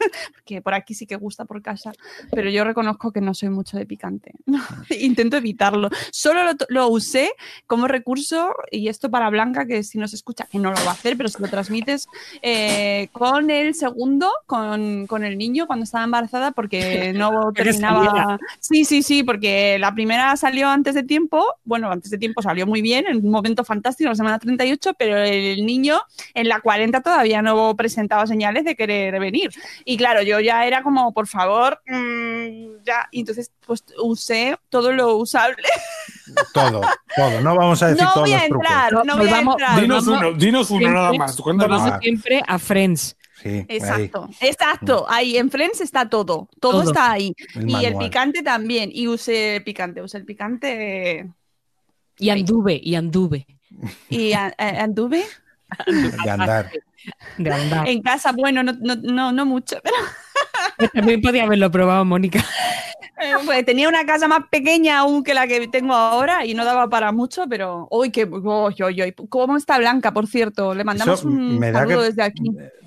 Porque por aquí sí que gusta por casa. Pero yo reconozco que no soy mucho de picante. Intento evitarlo. Solo lo, lo usé como recurso, y esto para Blanca, que si nos escucha, que no lo va a hacer, pero si lo transmites, eh, con el segundo, con, con el niño cuando estaba embarazada, porque no terminaba. Sí, sí, sí, porque la primera salió antes de tiempo. Bueno, antes de tiempo salió muy bien, en un momento fantástico, la semana 38, pero el niño en la 40 todavía no presentaba señales de querer venir. Y claro, yo ya era como, por favor, mm, ya. Y entonces, pues usé todo lo usable. Todo, todo. No vamos a decir No todos voy a los trucos. entrar, no voy a entrar. Dinos vamos- uno, dinos uno siempre- nada más, cuéntanos. Vamos siempre a Friends. Sí, ahí. Exacto, exacto. Ahí en Friends está todo. Todo, Todo. está ahí. El y el picante también. Y usé el picante, usé el picante. Y anduve, y anduve. Y a- a- anduve De andar. De andar. en casa. Bueno, no, no, no, no mucho, pero También podía haberlo probado, Mónica. Eh, pues tenía una casa más pequeña aún que la que tengo ahora y no daba para mucho, pero uy, qué uy, uy, uy. ¿Cómo está Blanca, por cierto? Le mandamos Eso un me da saludo que- desde aquí.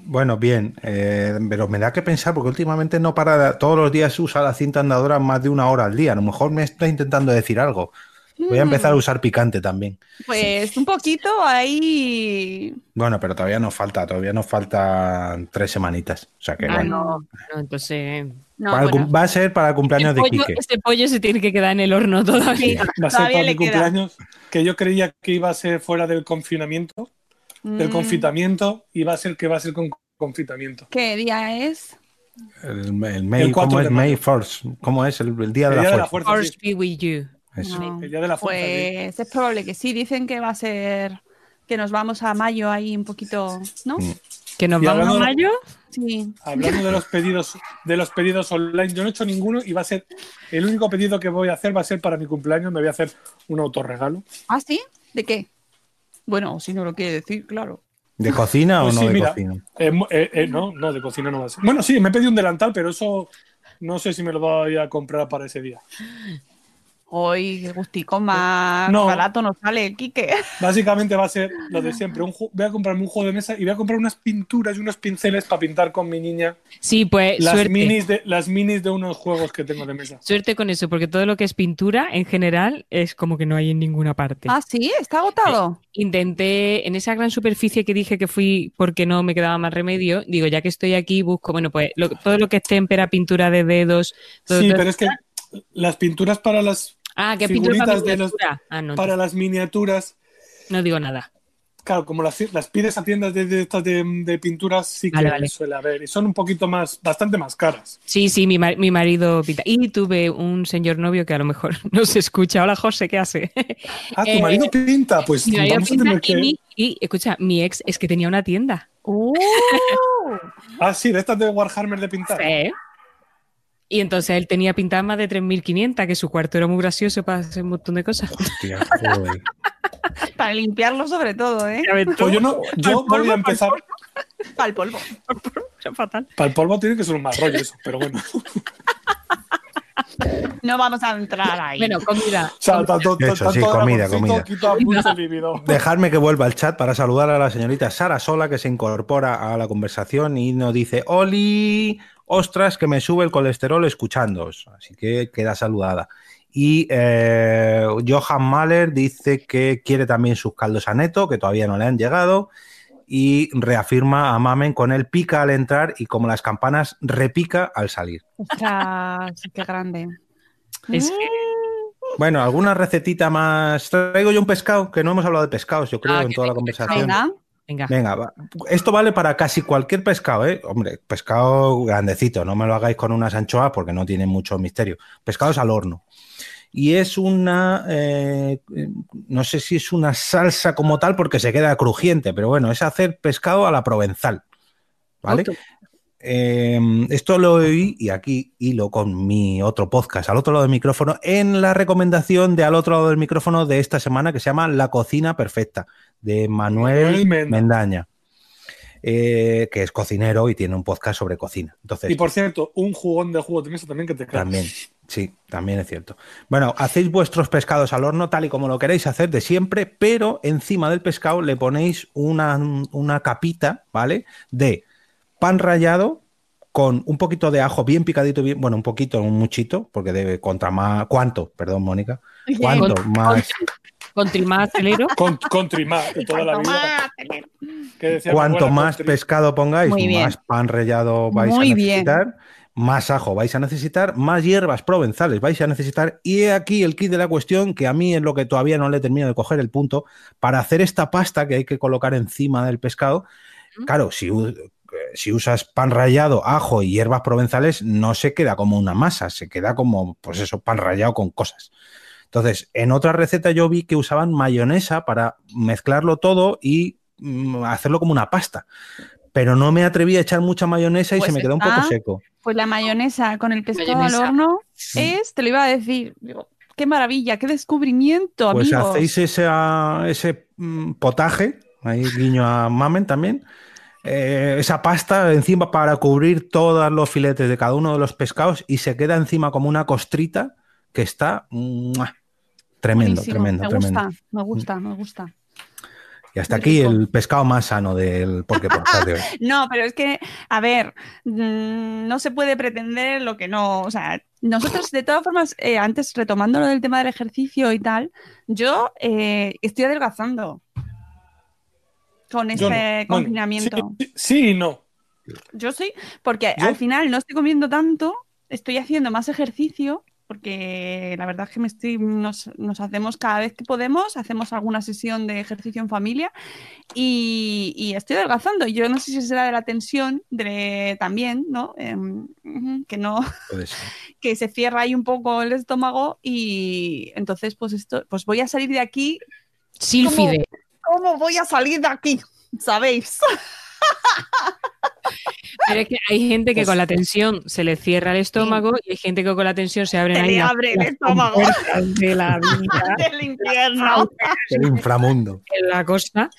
Bueno, bien, eh, pero me da que pensar porque últimamente no para, todos los días usa la cinta andadora más de una hora al día. A lo mejor me está intentando decir algo. Voy a empezar a Mm, usar picante también. Pues un poquito ahí. Bueno, pero todavía nos falta, todavía nos faltan tres semanitas. O sea que Ah, bueno. no, no, entonces. No, bueno, Va a ser para el cumpleaños El de pollo- Quique. Este pollo se tiene que quedar en el horno todavía. Va a ser Todavía para mi queda. cumpleaños, que yo creía que iba a ser fuera del confinamiento, del mm, confitamiento, y va a ser que va a ser con confitamiento. ¿Qué día es? El, el May, El 4 ¿Cómo de es mayo. May First? ¿Cómo es el, el día de la día de la fuerza? fuerza, Force sí. be with you. Eso. No. El día de la fuerza, sí. Pues es probable que sí. Dicen que va a ser que nos vamos a mayo ahí un poquito, ¿no? Mm. Que nos Y vamos a mayo. Sí. Hablando de los pedidos, de los pedidos online, yo no he hecho ninguno y va a ser el único pedido que voy a hacer va a ser para mi cumpleaños. Me voy a hacer un autorregalo. ¿Ah, sí? ¿De qué? Bueno, si no lo quiere decir, claro. ¿De cocina Pues o no sí, de mira, cocina? eh, eh, eh, no, no, de cocina no va a ser. Bueno, sí, me he pedido un delantal, pero eso no sé si me lo voy a comprar para ese día. Hoy, qué gustico más No. barato nos sale, Quique. Básicamente va a ser lo de siempre. Un voy a comprarme un juego de mesa y voy a comprar unas pinturas y unos pinceles para pintar con mi niña Sí, pues las suerte. minis, de, las minis de unos juegos que tengo de mesa. Suerte con eso, porque todo lo que es pintura en general es como que no hay en ninguna parte. Ah, sí, está agotado. Intenté, en esa gran superficie que dije que fui porque no me quedaba más remedio, digo, ya que estoy aquí, busco, bueno, pues lo- todo lo que es témpera, pintura de dedos. todo- Sí, todo- pero es que las pinturas para las Ah, pintura para de los-. Ah, no, para las miniaturas no digo nada. claro, como las, las pides a tiendas de, de estas de, de pinturas, sí que Vale, vale. suele haber. Y son un poquito más, bastante más caras. Sí, sí, mi, mi marido pinta. Y tuve un señor novio que a lo mejor no se escucha. Hola, José, ¿qué hace? Ah, tu Eh, marido pinta, pues Mi marido vamos a pinta tener y, que. mi- y, escucha, mi ex es que tenía una tienda. ¡Uh! Ah, sí, de estas de Warhammer de pintar. Sí. Y entonces él tenía pintadas más de 3.500, que su cuarto era muy gracioso para hacer un montón de cosas. Hostia, joder. Para limpiarlo sobre todo, ¿eh? Pues yo no, yo voy a empezar. Para el polvo. Para el polvo tiene que ser un más rollo eso, pero bueno. No vamos a entrar ahí. Bueno, comida. O sea, tanto, Eso, sí, comida, comida. Dejadme que vuelva al chat para saludar a la señorita Sara Sola, que se incorpora a la conversación y nos dice: Oli, ostras, que me sube el colesterol escuchándoos. Así que queda saludada. Y eh, Johan Mahler dice que quiere también sus caldos a neto, que todavía no le han llegado. Y reafirma a Mamen con él pica al entrar y como las campanas repica al salir. Ostras, qué grande. Es que- Bueno, alguna recetita más. Traigo yo un pescado, que no hemos hablado de pescados, yo creo, Ah, en toda la conversación. Venga. Venga. Venga, va. esto vale para casi cualquier pescado, ¿eh? Hombre, pescado grandecito, no me lo hagáis con unas anchoas porque no tiene mucho misterio. Pescados al horno. Y es una, eh, no sé si es una salsa como tal porque se queda crujiente, pero bueno, es hacer pescado a la provenzal, ¿vale? Eh, esto lo oí y aquí hilo con mi otro podcast al otro lado del micrófono en la recomendación de al otro lado del micrófono de esta semana que se llama La cocina perfecta de Manuel Manuel Menda. Mendaña, eh, que es cocinero y tiene un podcast sobre cocina. Entonces, Y por cierto, un jugón de jugo de mesa también que te cae. también, sí, también es cierto. Bueno, hacéis vuestros pescados al horno tal y como lo queréis hacer de siempre, pero encima del pescado le ponéis una, una capita, ¿vale? De pan rallado con un poquito de ajo bien picadito, bien, bueno, un poquito, un muchito, porque debe contra más, ¿cuánto? Perdón, Mónica. ¿Cuánto más? Con más acelero. Con, con trimar de toda la vida. Cuanto más pescado pongáis, más pan rallado vais Muy a bien. necesitar, más ajo vais a necesitar, más hierbas provenzales vais a necesitar. Y he aquí el kit de la cuestión, que a mí es lo que todavía no le termino de coger el punto, para hacer esta pasta que hay que colocar encima del pescado. Claro, si, si usas pan rallado, ajo y hierbas provenzales, no se queda como una masa, se queda como, pues eso, pan rallado con cosas. Entonces, en otra receta yo vi que usaban mayonesa para mezclarlo todo y mm, hacerlo como una pasta. Pero no me atreví a echar mucha mayonesa y Pues se me quedó un poco seco. Pues la mayonesa con el pescado Mayonesa. al horno es, te lo iba a decir, digo, qué maravilla, qué descubrimiento, Pues amigos. hacéis ese, ah, ese mm, potaje, ahí guiño a Mamen también, eh, esa pasta encima para cubrir todos los filetes de cada uno de los pescados y se queda encima como una costrita que está ¡mua! Tremendo, Buenísimo, tremendo, me tremendo. gusta, me gusta, me gusta. Y hasta Muy aquí rico. el pescado más sano del Porque Podcast de hoy. No, pero es que, a ver, mm, no se puede pretender lo que no, o sea, nosotros de todas formas, eh, antes retomando lo del tema del ejercicio y tal, yo eh, estoy adelgazando con este no. Bueno, confinamiento. sí, no. Yo sí, porque Yo- al final no estoy comiendo tanto, estoy haciendo más ejercicio, porque la verdad es que me estoy, nos, nos hacemos cada vez que podemos, hacemos alguna sesión de ejercicio en familia y, y estoy adelgazando. Yo no sé si será de la tensión de, también, ¿no? Ujú, que no, que se cierra ahí un poco el estómago y entonces pues esto, pues voy a salir de aquí. Sílfide. ¿Cómo voy a salir de aquí? ¿Sabéis? Pero es que hay gente que Pues- con la tensión se le cierra el estómago y hay gente que con la tensión se abren Se ahí le las- abre el estómago. de la vida, Del infierno. El inframundo. la cosa.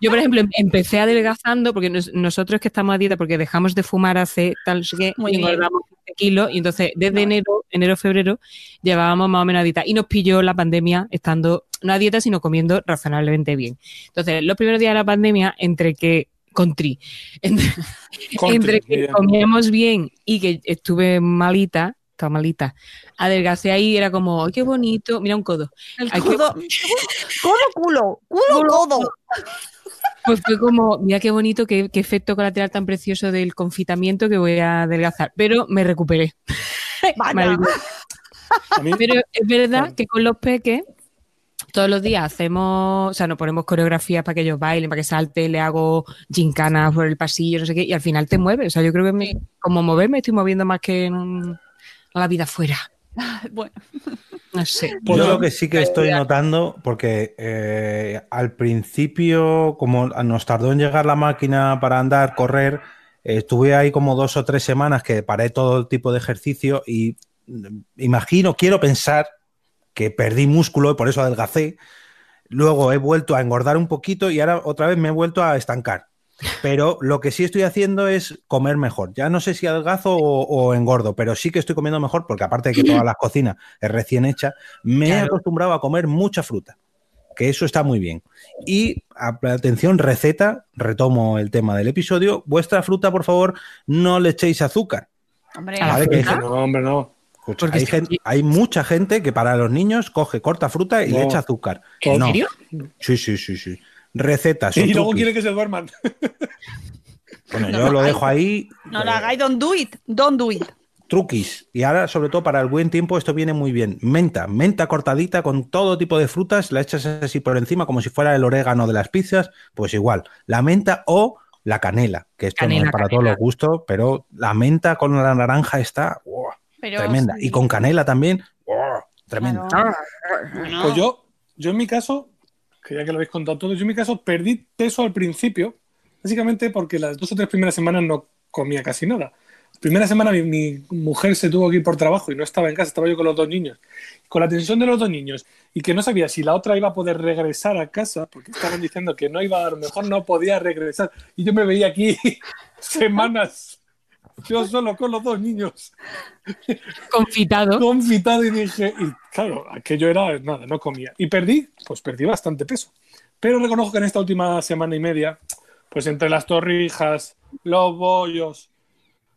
Yo, por ejemplo, em- empecé adelgazando porque nos- nosotros que estamos a dieta porque dejamos de fumar hace tal Muy y engordamos 15 kilos y entonces desde No. enero, enero, febrero llevábamos más o menos a dieta y nos pilló la pandemia estando no a dieta sino comiendo razonablemente bien. Entonces, los primeros días de la pandemia entre que contri, entre, Country, entre que bien. comíamos bien y que estuve malita, estaba malita, adelgacé ahí era como, "Ay, qué bonito, mira un codo. El codo, codo, culo, culo, codo. Pues fue como, mira qué bonito, qué, qué efecto colateral tan precioso del confitamiento que voy a adelgazar. Pero me recuperé. Pero es verdad que con los peques todos los días hacemos, o sea, nos ponemos coreografías para que ellos bailen, para que salte, le hago gincanas por el pasillo, no sé qué, y al final te mueves. O sea, yo creo que me- como moverme estoy moviendo más que en un- la vida fuera. Bueno, No sé. Yo lo que sí que estoy notando, porque eh, al principio, como nos tardó en llegar la máquina para andar, correr, eh, estuve ahí como dos o tres semanas que paré todo tipo de ejercicio y mm, imagino, quiero pensar que perdí músculo y por eso adelgacé. Luego he vuelto a engordar un poquito y ahora otra vez me he vuelto a estancar. Pero lo que sí estoy haciendo es comer mejor. Ya no sé si adelgazo o, o engordo, pero sí que estoy comiendo mejor porque aparte de que toda la cocina es recién hecha, me he acostumbrado a comer mucha fruta, que eso está muy bien. Y a- atención, receta, retomo el tema del episodio, vuestra fruta, por favor, no le echéis azúcar. hombre, A la Vale, que hay fruta? gente- No, hombre, no. Escucha, Porque hay, si- gente- hay mucha gente que para los niños coge, corta fruta y le No. echa azúcar. ¿En No. serio? Sí, sí, sí, sí. Recetas. Y luego quiere que se duerman. Bueno, yo lo dejo ahí. no lo hagáis, don't do it, don't do it. truquis. Y ahora, sobre todo para el buen tiempo, esto viene muy bien. Menta, menta cortadita con todo tipo de frutas, la echas así por encima como si fuera el orégano de las pizzas, pues igual. La menta o la canela, que esto no Canela, es para canela. todos los gustos, pero la menta con la naranja está ¡guau! Pero tremenda. sí. Y con canela también, ¡guau! tremenda. Claro. No. Pues yo, yo en mi caso, que ya que lo habéis contado todo, yo en mi caso perdí peso al principio, básicamente porque las dos o tres primeras semanas no comía casi nada. La primera semana mi, mi mujer se tuvo que ir por trabajo y no estaba en casa, estaba yo con los dos niños. Con la tensión de los dos niños y que no sabía si la otra iba a poder regresar a casa, porque estaban diciendo que no iba, a lo mejor no podía regresar. Y yo me veía aquí semanas, yo solo con los dos niños Confitado. confitado y dije, y claro, aquello era nada, no comía. Y perdí, pues perdí bastante peso. Pero reconozco que en esta última semana y media, pues entre las torrijas, los bollos,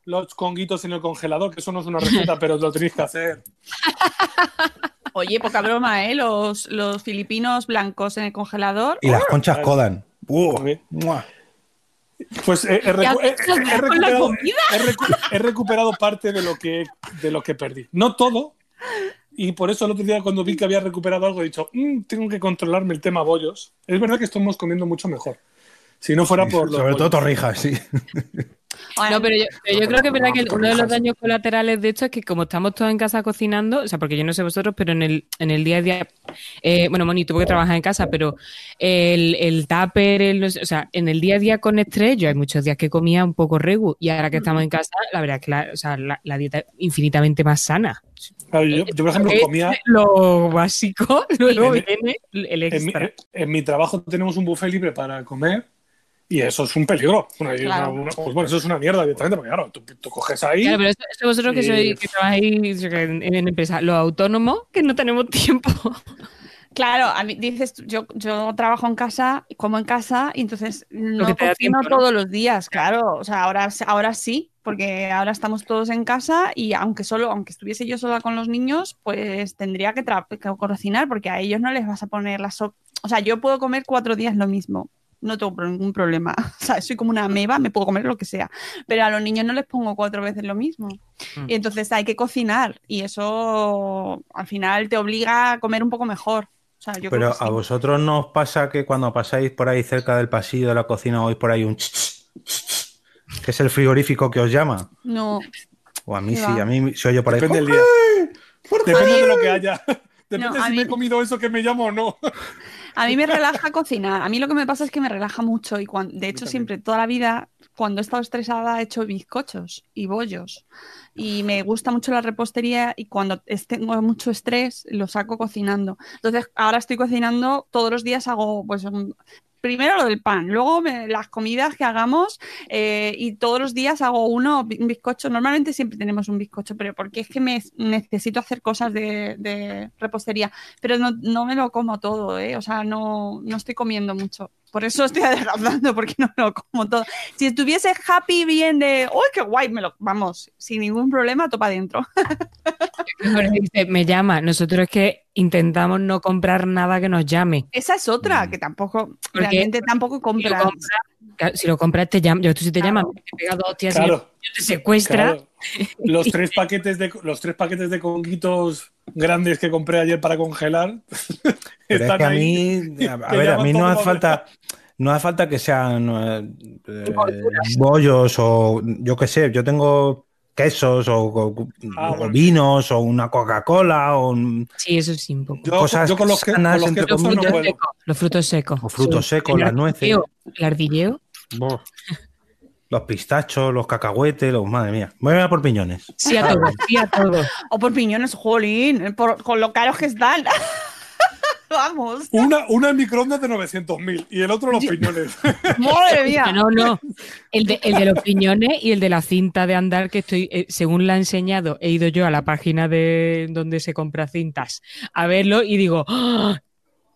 los conguitos en el congelador, que eso no es una receta, pero lo tenéis que hacer. Oye, poca broma, ¿eh? Los, los filipinos blancos en el congelador. Y las conchas Kodan. ¡Uh! Pues he, he recu- he- haces he recuperado, comida? he recu- he recuperado parte de lo, que, de lo que perdí. No todo. Y por eso el otro día cuando vi que había recuperado algo he dicho, "Mm, tengo que controlarme el tema bollos. Es verdad que estamos comiendo mucho mejor. Si no fuera por los Sobre todo torrijas, sí. No, pero yo, pero yo creo que es verdad que uno de los daños colaterales de esto es que como estamos todos en casa cocinando, o sea, porque yo no sé vosotros, pero en el, en el día a día, eh, bueno, Moni, tuvo que trabajar en casa, pero el, el tupper, el o sea, en el día a día con estrés, yo hay muchos días que comía un poco regu y ahora que estamos en casa, la verdad es que la, o sea, la, la dieta es infinitamente más sana. Claro, yo, yo, por ejemplo, Es comía. Lo básico, luego En- viene el En mi, extra. en mi trabajo tenemos un buffet libre para comer y eso es un peligro. Una- Claro. una- una- pues bueno, eso es una mierda directamente, porque claro, tú, tú coges ahí. Claro, pero eso, eso vosotros que sois, que trabajáis en, en empresa, los autónomos, que no tenemos tiempo. Claro, a mí dices, yo, yo trabajo en casa, como en casa, y entonces no que da cocino tiempo, ¿no? todos los días, claro. O sea, ahora, ahora sí, porque ahora estamos todos en casa y aunque solo, aunque estuviese yo sola con los niños, pues tendría que, que cocinar, porque a ellos no les vas a poner la sopa. O sea, yo puedo comer cuatro días lo mismo. No tengo ningún problema. O sea, soy como una ameba, me puedo comer lo que sea. Pero a los niños no les pongo cuatro veces lo mismo. Mm. Y entonces hay que cocinar. Y eso al final te obliga a comer un poco mejor. O sea, yo creo Pero sí. a vosotros no os pasa que cuando pasáis por ahí cerca del pasillo de la cocina oís por ahí un ch, ch, ch, ch, que es el frigorífico que os llama. No, O a mí ¿Qué sí, va? a mí se oye por ahí. Depende del día. Depende de lo que haya. Depende No, si mí- me he comido eso que me llamo o no. A mí me relaja cocinar. A mí lo que me pasa es que me relaja mucho y de hecho siempre, toda la vida, cuando he estado estresada, he hecho bizcochos y bollos. Y me gusta mucho la repostería y cuando tengo mucho estrés, lo saco cocinando. Entonces, ahora estoy cocinando, todos los días hago, pues, un- primero lo del pan, luego las comidas que hagamos eh, y todos los días hago uno, un bizcocho. Normalmente siempre tenemos un bizcocho, pero porque es que me necesito hacer cosas de, repostería. Pero no, no me lo como todo, ¿eh? O sea, no, no estoy comiendo mucho. Por eso estoy adelgazando, porque no lo como todo. Si estuviese happy, bien de, ¡uy, qué guay! Me lo, vamos, sin ningún problema, topa adentro. Me llama. Nosotros que intentamos no comprar nada que nos llame. Esa es otra, Mm. que tampoco, Porque- realmente tampoco Y lo compras. compras, Claro, Si lo compras, te llama. Yo, tú si te llaman, te pega dos hostias y Claro, te secuestra. claro. Los tres paquetes de los tres paquetes de conguitos grandes que compré ayer para congelar. Pero es están que a ahí. mí, a ver, a mí no hace falta, no hace falta que sean eh, bollos o yo qué sé, yo tengo quesos o, o- Ah, o vinos o una Coca-Cola o, un- Sí, eso sí, un poco. Yo, cosas yo con los que, con los que no. Los frutos secos. o frutos Sí. secos, El las nueces, El ardilleo. Los pistachos, los cacahuetes, los madre mía. Voy a por piñones. Sí a todo, sí a todo. O por piñones, jolín, por- con lo caros que están. Vamos. Una, una en microondas de 900.000 y el otro los piñones. Madre mía. No, no. El de, el de los piñones y el de la cinta de andar que estoy, eh, según la ha enseñado, he ido yo a la página de donde se compra cintas a verlo y digo, ¡Ah!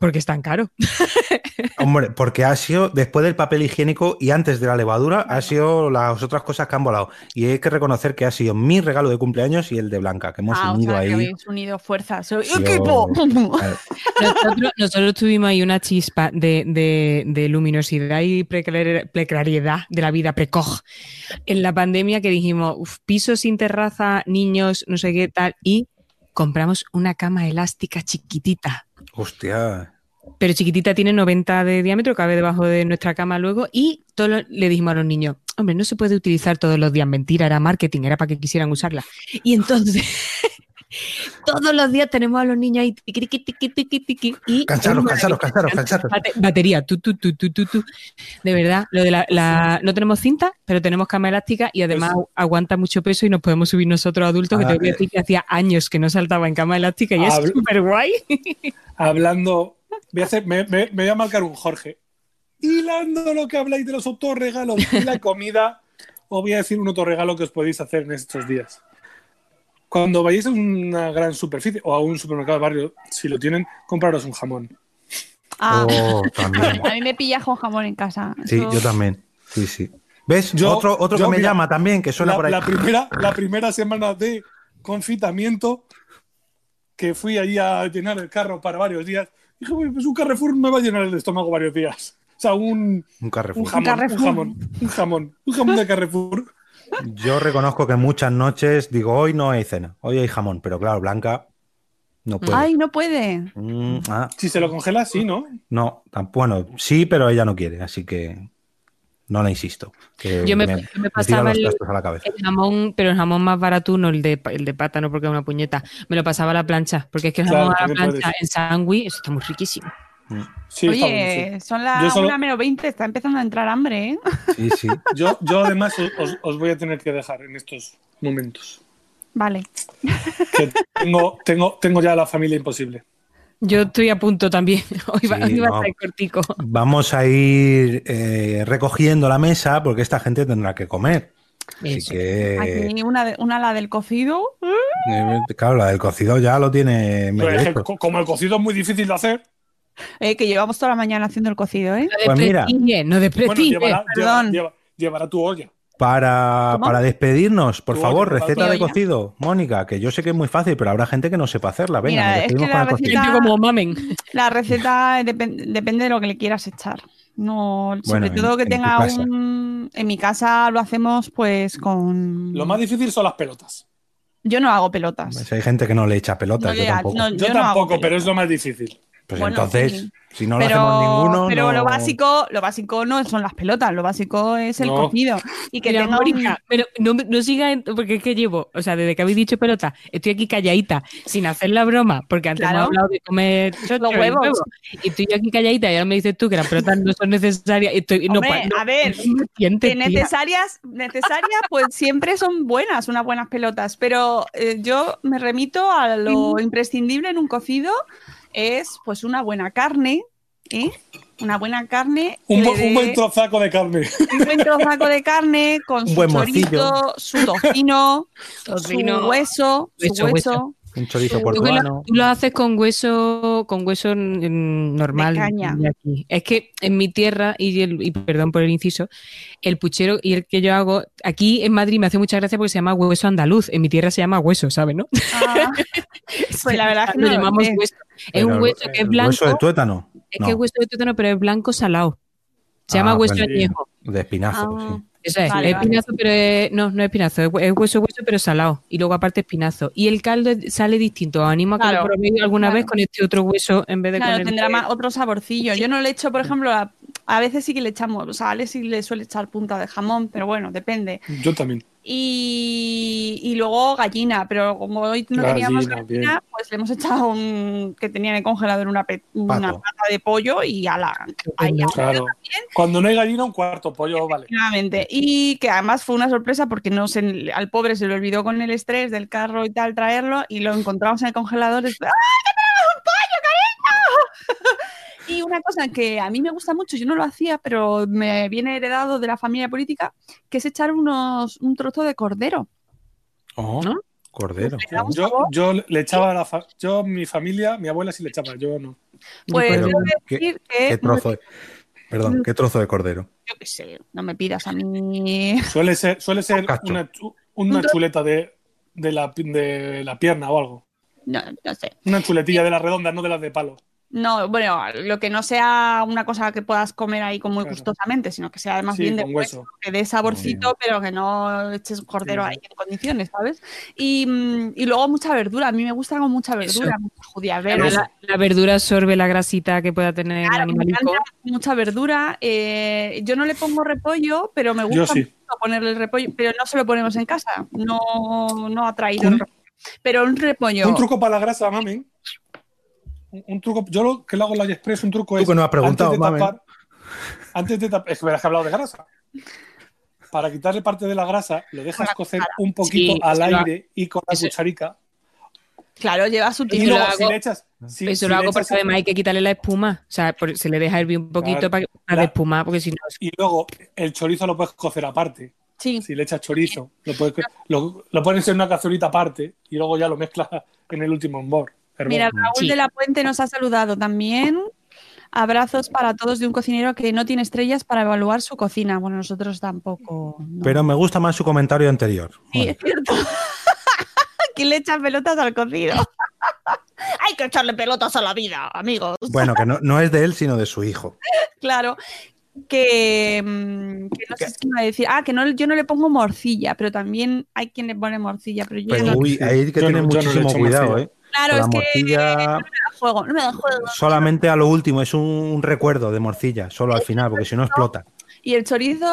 ¿Por qué es tan caro? Hombre, porque ha sido después del papel higiénico y antes de la levadura, ha sido las otras cosas que han volado. Y hay que reconocer que ha sido mi regalo de cumpleaños y el de Blanca, que hemos Ah, o unido sea, que ahí. habéis unido fuerzas. Soy Yo- equipo. Nosotros, nosotros tuvimos ahí una chispa de, de- de luminosidad y precariedad de la vida precoz en la pandemia que dijimos, "Uf, piso sin terraza, niños, no sé qué tal, y compramos una cama elástica chiquitita. Hostia. Pero chiquitita tiene 90 de diámetro, cabe debajo de nuestra cama luego. Y todo lo- le dijimos a los niños, hombre, no se puede utilizar todos los días. Mentira, era marketing, era para que quisieran usarla. Y entonces, todos los días tenemos a los niños ahí, tiqui, tiqui, tiqui, y Cansaros, cansaros, cansaros, cansaros. Bate- Batería, tu, tu, tu, tu, tu, tu. De verdad, lo de la, la- no tenemos cinta, pero tenemos cama elástica y además aguanta mucho peso y nos podemos subir nosotros adultos, que Ah, tengo que eh. decir que hacía años que no saltaba en cama elástica y es súper guay. Hablando. Voy a hacer, me, me- me voy a marcar un Jorge. Hilando lo que habláis de los autorregalos y la comida, os voy a decir un autorregalo que os podéis hacer en estos días. Cuando vayáis a una gran superficie o a un supermercado de barrio, si lo tienen, compraros un jamón. Ah, Oh, también. a mí me pillas con jamón en casa. Sí, Eso- yo también. Sí, sí. ¿Ves? Yo- otro otro yo, que me mira, llama también, que suena La, por ahí. la primera, la primera semana de confitamiento que fui allí a llenar el carro para varios días, dije, "Uy, pues un Carrefour me va a llenar el estómago varios días. O sea, un, Un un Carrefour. jamón, un Carrefour. jamón, un jamón, un jamón de Carrefour. Yo reconozco que muchas noches digo, hoy no hay cena, hoy hay jamón, pero claro, Blanca no puede. Ay, no puede. Mm, ah, Si se lo congela, sí, ¿no? no, bueno, sí, pero ella no quiere, así que no la insisto. Que Yo me- pasaba el- trastos a la cabeza. El jamón, pero el jamón más barato, no el de, pa- el de pata, no porque es una puñeta. Me lo pasaba a la plancha, porque es que el Claro, jamón a la plancha en sándwich eso está muy riquísimo. Sí, está Oye, sí. son Yo las solo- 1 menos 20, está empezando a entrar hambre, ¿eh? Sí, sí. Yo, yo además os- os, os voy a tener que dejar en estos momentos. Vale. Que tengo, tengo, tengo ya la familia imposible. Yo estoy a punto también. Hoy va, Sí, hoy va no. a estar cortico. Vamos a ir eh, recogiendo la mesa porque esta gente tendrá que comer. Así Eso. que, Aquí una, de- una la del cocido. eh, claro, la del cocido ya lo tiene es que como el cocido es muy difícil de hacer, Eh, que llevamos toda la mañana haciendo el cocido, ¿eh? No Pues mira. no bueno, llevará, perdón. lleva- lleva- llevará tu olla. Para, para despedirnos, por favor, receta de cocido. Mónica, que yo sé que es muy fácil, pero habrá gente que no sepa hacerla. Venga, Mira, nos es despedimos que con la receta- como mamen. La receta depen- depende de lo que le quieras echar. No, sobre en- todo que en tenga un. En mi casa lo hacemos pues con. Lo más difícil son las pelotas. Yo no hago pelotas. Pues hay gente que no le echa pelotas, No yo le- tampoco. no, Yo, Yo no hago tampoco, pero pelotas. es lo más difícil. Pues Bueno, entonces, sí. si no lo hacemos ninguno, pero no- lo básico, lo básico no son las pelotas, lo básico es el No. cocido. Y que tenga un- pero no, no siga, en- porque es que llevo, o sea, desde que habéis dicho pelota, estoy aquí calladita, sin hacer la broma, porque antes Claro. hemos hablado de comer Los y huevos. huevo, y estoy yo aquí calladita y ahora me dices tú que las pelotas no son necesarias. Estoy, Hombre, no- a ver, me sientes, que necesarias, necesarias, pues siempre son buenas, unas buenas pelotas. Pero eh, yo me remito a lo imprescindible en un cocido, es pues una buena carne, ¿eh? Una buena carne. Un, le bu- un dé- buen trozaco de carne. un buen trozaco de carne con Un su buen chorizo, morcillo. su tocino, Tocino. su hueso, Hueso, su hueso. Un chorizo Tú lo, portuano. tú lo haces con hueso, con hueso normal. De caña. de aquí. Es que en mi tierra, y, el- y perdón por el inciso, el puchero y el que yo hago, aquí en Madrid me hace mucha gracia porque se llama hueso andaluz. En mi tierra se llama hueso, ¿sabes? ¿no? Ah, pues la verdad es que lo no lo llamamos hueso. Es Pero un hueso que es blanco. Hueso de tuétano. Es No. que es hueso de tuétano, pero es blanco salado. Se llama Ah, hueso vale. añejo. De espinazo, Ah. sí. Eso es, Vale, es vale. pero es- no, no es espinazo, es hue- es hueso, hueso, pero salado. Y luego aparte espinazo. Y el caldo es- sale distinto. Os animo a que Claro, lo probéis alguna claro. vez con este otro hueso en vez de Claro, con el tendrá más, otro saborcillo. Yo no le echo, por ejemplo, a, a veces sí que le echamos, o sea, a Ale sí le suele echar punta de jamón, pero bueno, depende. Yo también. Y, y luego gallina, pero como hoy no teníamos Gallina, gallina, bien. pues le hemos echado un que tenía en el congelador una, pe- una pata de pollo y a la. Claro. Cuando no hay gallina, un cuarto pollo vale. Y que además fue una sorpresa porque no se, al pobre se le olvidó con el estrés del carro y tal traerlo y lo encontramos en el congelador. y después, ¡Ay, que tenemos un pollo, cariño! Y una cosa que a mí me gusta mucho, yo no lo hacía, pero me viene heredado de la familia política, que es echar unos, un trozo de cordero. Oh, ¿No? Cordero. Yo, yo le echaba a la fa- yo, mi familia, mi abuela sí le echaba, yo no. Pues Pero, tengo que ¿qué- decir que ¿Qué trozo de, perdón, ¿qué trozo de cordero? yo qué sé, no me pidas a mí. Suele ser, suele ser una, una chuleta de, de, la, de la pierna o algo. No, no sé. Una chuletilla de las redondas, no de las de palo. No, bueno, lo que no sea una cosa que puedas comer ahí como muy Claro. gustosamente, sino que sea más Sí, bien de hueso, hueso. que dé saborcito, pero que no eches cordero Sí, ahí sí. en condiciones, ¿sabes? Y, mm, y luego mucha verdura, a mí me gusta con mucha verdura, muchas judías Además, verdes. la, la verdura absorbe la grasita que pueda tener el Claro, me animalico. mucha verdura. eh, yo no le pongo repollo, pero me gusta sí. mucho ponerle el repollo, pero no se lo ponemos en casa. No, no ha traído Un- el repollo. Pero un repollo. Un truco para la grasa, mami. Un, un truco, yo lo que lo hago en la Express, un truco Tú es. que no has preguntado, antes de mami. tapar, antes de tapar, es que me has hablado de grasa. Para quitarle parte de la grasa, lo dejas cocer un poquito Sí, al aire y con la eso- cucharica. Claro, lleva su Y Eso tiempo. lo luego, hago- si le echas. si- Eso si lo hago porque además hay que quitarle la espuma. O sea, por- se le deja hervir un poquito Claro. para, para La- espumar, porque si no. Y luego el chorizo lo puedes cocer aparte. Sí. Si le echas chorizo, lo, puedes, lo, lo pones en una cazuelita aparte y luego ya lo mezclas en el último hervor. Mira, Raúl Sí. de la Puente nos ha saludado también. Abrazos para todos de un cocinero que no tiene estrellas para evaluar su cocina. Bueno, nosotros tampoco. no. Pero me gusta más su comentario anterior. Sí, Bueno, es cierto. ¿Quién le echa pelotas al cocido? Hay que echarle pelotas a la vida, amigos. bueno, que no, no es de él, sino de su hijo. Claro. Que, mm, que no sé si iba a decir. Ah, que no, yo no le pongo morcilla, pero también hay quien le pone morcilla. Pero yo Pero no. uy, hay que Yo le muchísimo cuidado, morcilla. ¿eh? Claro, la es que no me da juego, no me da juego. solamente a lo último, es un, un recuerdo de morcilla, solo al final, porque si no explota. Y el chorizo,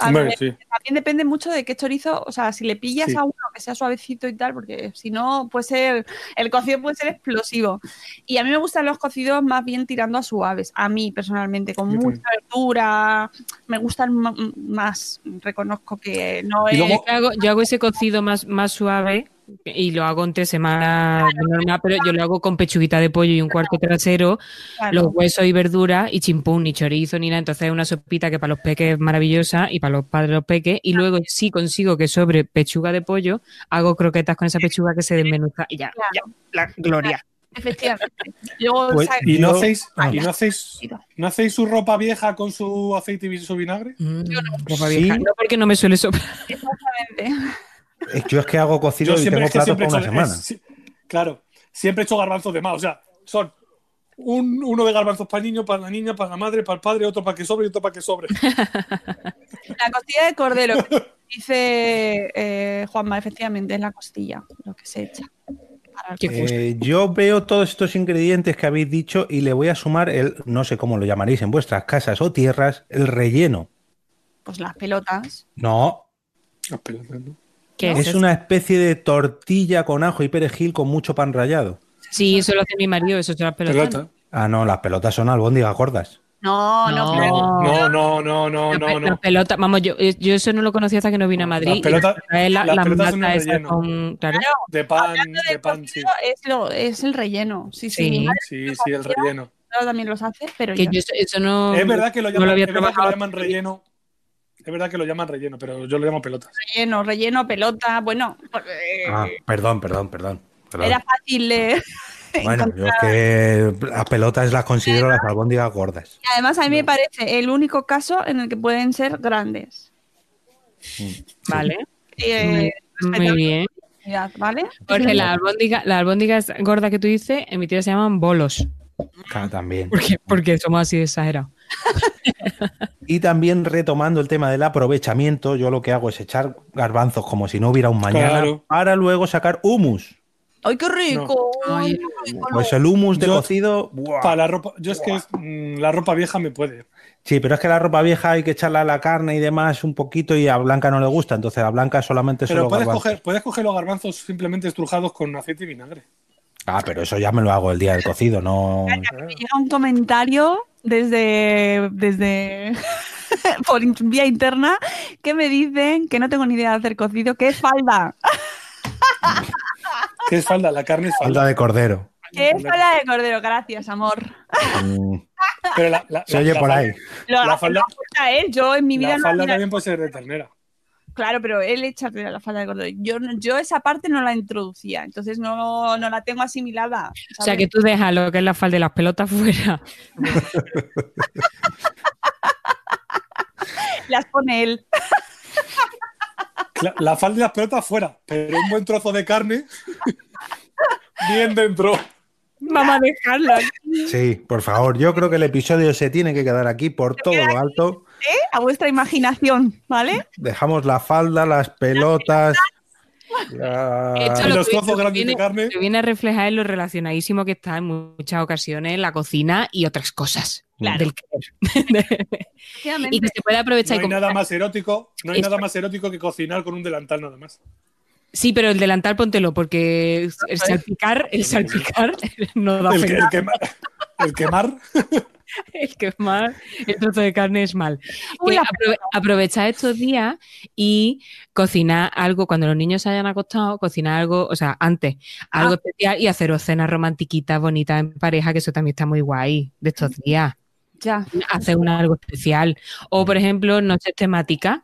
a Hombre, ver, sí. también depende mucho de qué chorizo, o sea, si le pillas Sí. a uno que sea suavecito y tal, porque si no, puede ser, el cocido puede ser explosivo. Y a mí me gustan los cocidos más bien tirando a suaves, a mí personalmente, con Yo mucha verdura, me gustan más, reconozco que no es... luego- Yo hago, yo hago ese cocido más, más suave y lo hago entre semanas normal, pero yo lo hago con pechuguita de pollo y un cuarto trasero, claro. los huesos y verduras y chimpún, ni chorizo, ni nada. Entonces es una sopita que para los peques es maravillosa y para los padres los peques. Y luego sí consigo que sobre pechuga de pollo hago croquetas con esa pechuga que se desmenuza y ya, Claro. ya, la gloria. Efectivamente. Luego, Pues, sa- ¿Y no Yo- hacéis, Ah, y no hacéis, no hacéis su ropa vieja con su aceite y su vinagre? Mm, ropa Sí. vieja. No porque no me suele soplar. exactamente. Es que Yo es que hago cocido y tengo es que platos siempre para he una hecho- semana. es- claro, siempre he hecho garbanzos de más. O sea, son un, uno de garbanzos para el niño, para la niña, para la madre, para el padre, otro para que sobre y otro para que sobre. La costilla de cordero, dice eh, Juanma, efectivamente, es la costilla lo que se echa. Eh, yo veo todos estos ingredientes que habéis dicho y le voy a sumar el, no sé cómo lo llamaréis en vuestras casas o tierras, el relleno. Pues las pelotas. No, Las pelotas, ¿no? ¿Qué es es una especie de tortilla con ajo y perejil con mucho pan rallado. Sí, eso lo hace mi marido, eso son las pelotas. Pelota. Ah, no, las pelotas son albóndigas gordas. No, no, No. No, no, no, no, no, no. la pelota, vamos, yo, eh, yo eso no lo conocía hasta que no vine a Madrid. Las pelotas- la, las las pelotas son el relleno. con- claro. De pan, de pan, sí. es, lo- es el relleno. Sí, sí. Sí. Sí, sí, el relleno. también los hace, pero Que yo yo eso, eso no. Es verdad que lo no llaman, había es verdad que lo llaman relleno. Es verdad que lo llaman relleno, pero yo lo llamo pelotas. relleno, relleno, pelota. Bueno, eh, Ah, perdón, perdón, perdón. perdón. era fácil leer. Bueno, yo es que las pelotas las considero las albóndigas gordas. Y además, a mí me parece el único caso en el que pueden ser grandes. Vale. Eh, Muy respetando bien. la ¿Vale? Porque las albóndigas, las albóndigas gordas que tú dices, en mi tía se llaman bolos. Claro, también. Porque, porque somos así de exagerados. Y también retomando el tema del aprovechamiento, yo lo que hago es echar garbanzos como si no hubiera un mañana Claro. para luego sacar humus. ¡Ay, qué rico! Ay, Ay, qué rico, Pues el humus de Yo- cocido. ¡buah! Para la ropa, yo es que es, mm, la ropa vieja me puede. Sí, pero es que la ropa vieja hay que echarla a la carne y demás un poquito y a Blanca no le gusta, entonces a Blanca solamente Pero solo puedes garbanzos. coger, puedes coger los garbanzos simplemente estrujados con aceite y vinagre. Ah, pero eso ya me lo hago el día del cocido, no. Me llega un comentario desde, desde por vía interna que me dicen que no tengo ni idea de hacer cocido, que es falda. ¿Qué es falda? La carne es falda. Falda de cordero. Que es falda de cordero, gracias, amor. Mm, Pero la, la- se la- oye la por falda- ahí. La falda- la puta él, yo en mi vida La no falda también puede ser de ternera. Claro, pero él echa la falda de cordero. Yo, esa parte no la introducía, entonces no, no la tengo asimilada. O sea que tú dejas lo que es la falda y las pelotas fuera. Las pone él. La, la falda y las pelotas fuera, pero un buen trozo de carne bien dentro. Vamos a dejarla. Sí, por favor, yo creo que el episodio se tiene que quedar aquí por todo lo alto. ¿eh? A vuestra imaginación, ¿vale? Dejamos la falda, las pelotas. lo los que grandes de viene- carne. lo que viene a reflejar es lo relacionadísimo que está en muchas ocasiones la cocina y otras cosas Claro. del y que se puede No aprovechar. y hay nada más erótico, no hay nada más erótico que cocinar con un delantal nada más. Sí, pero el delantal póntelo, porque el salpicar, el salpicar no da El, que- el quema- el quemar, El que es mal, el trozo de carne es mal. La- aprove- aprovechar estos días y cocinar algo cuando los niños se hayan acostado, cocinar algo, o sea, antes, algo Ah. especial y haceros cenas romantiquitas, bonitas en pareja, que eso también está muy guay de estos días. Ya. Hacer un algo especial. O, por ejemplo, noches temáticas.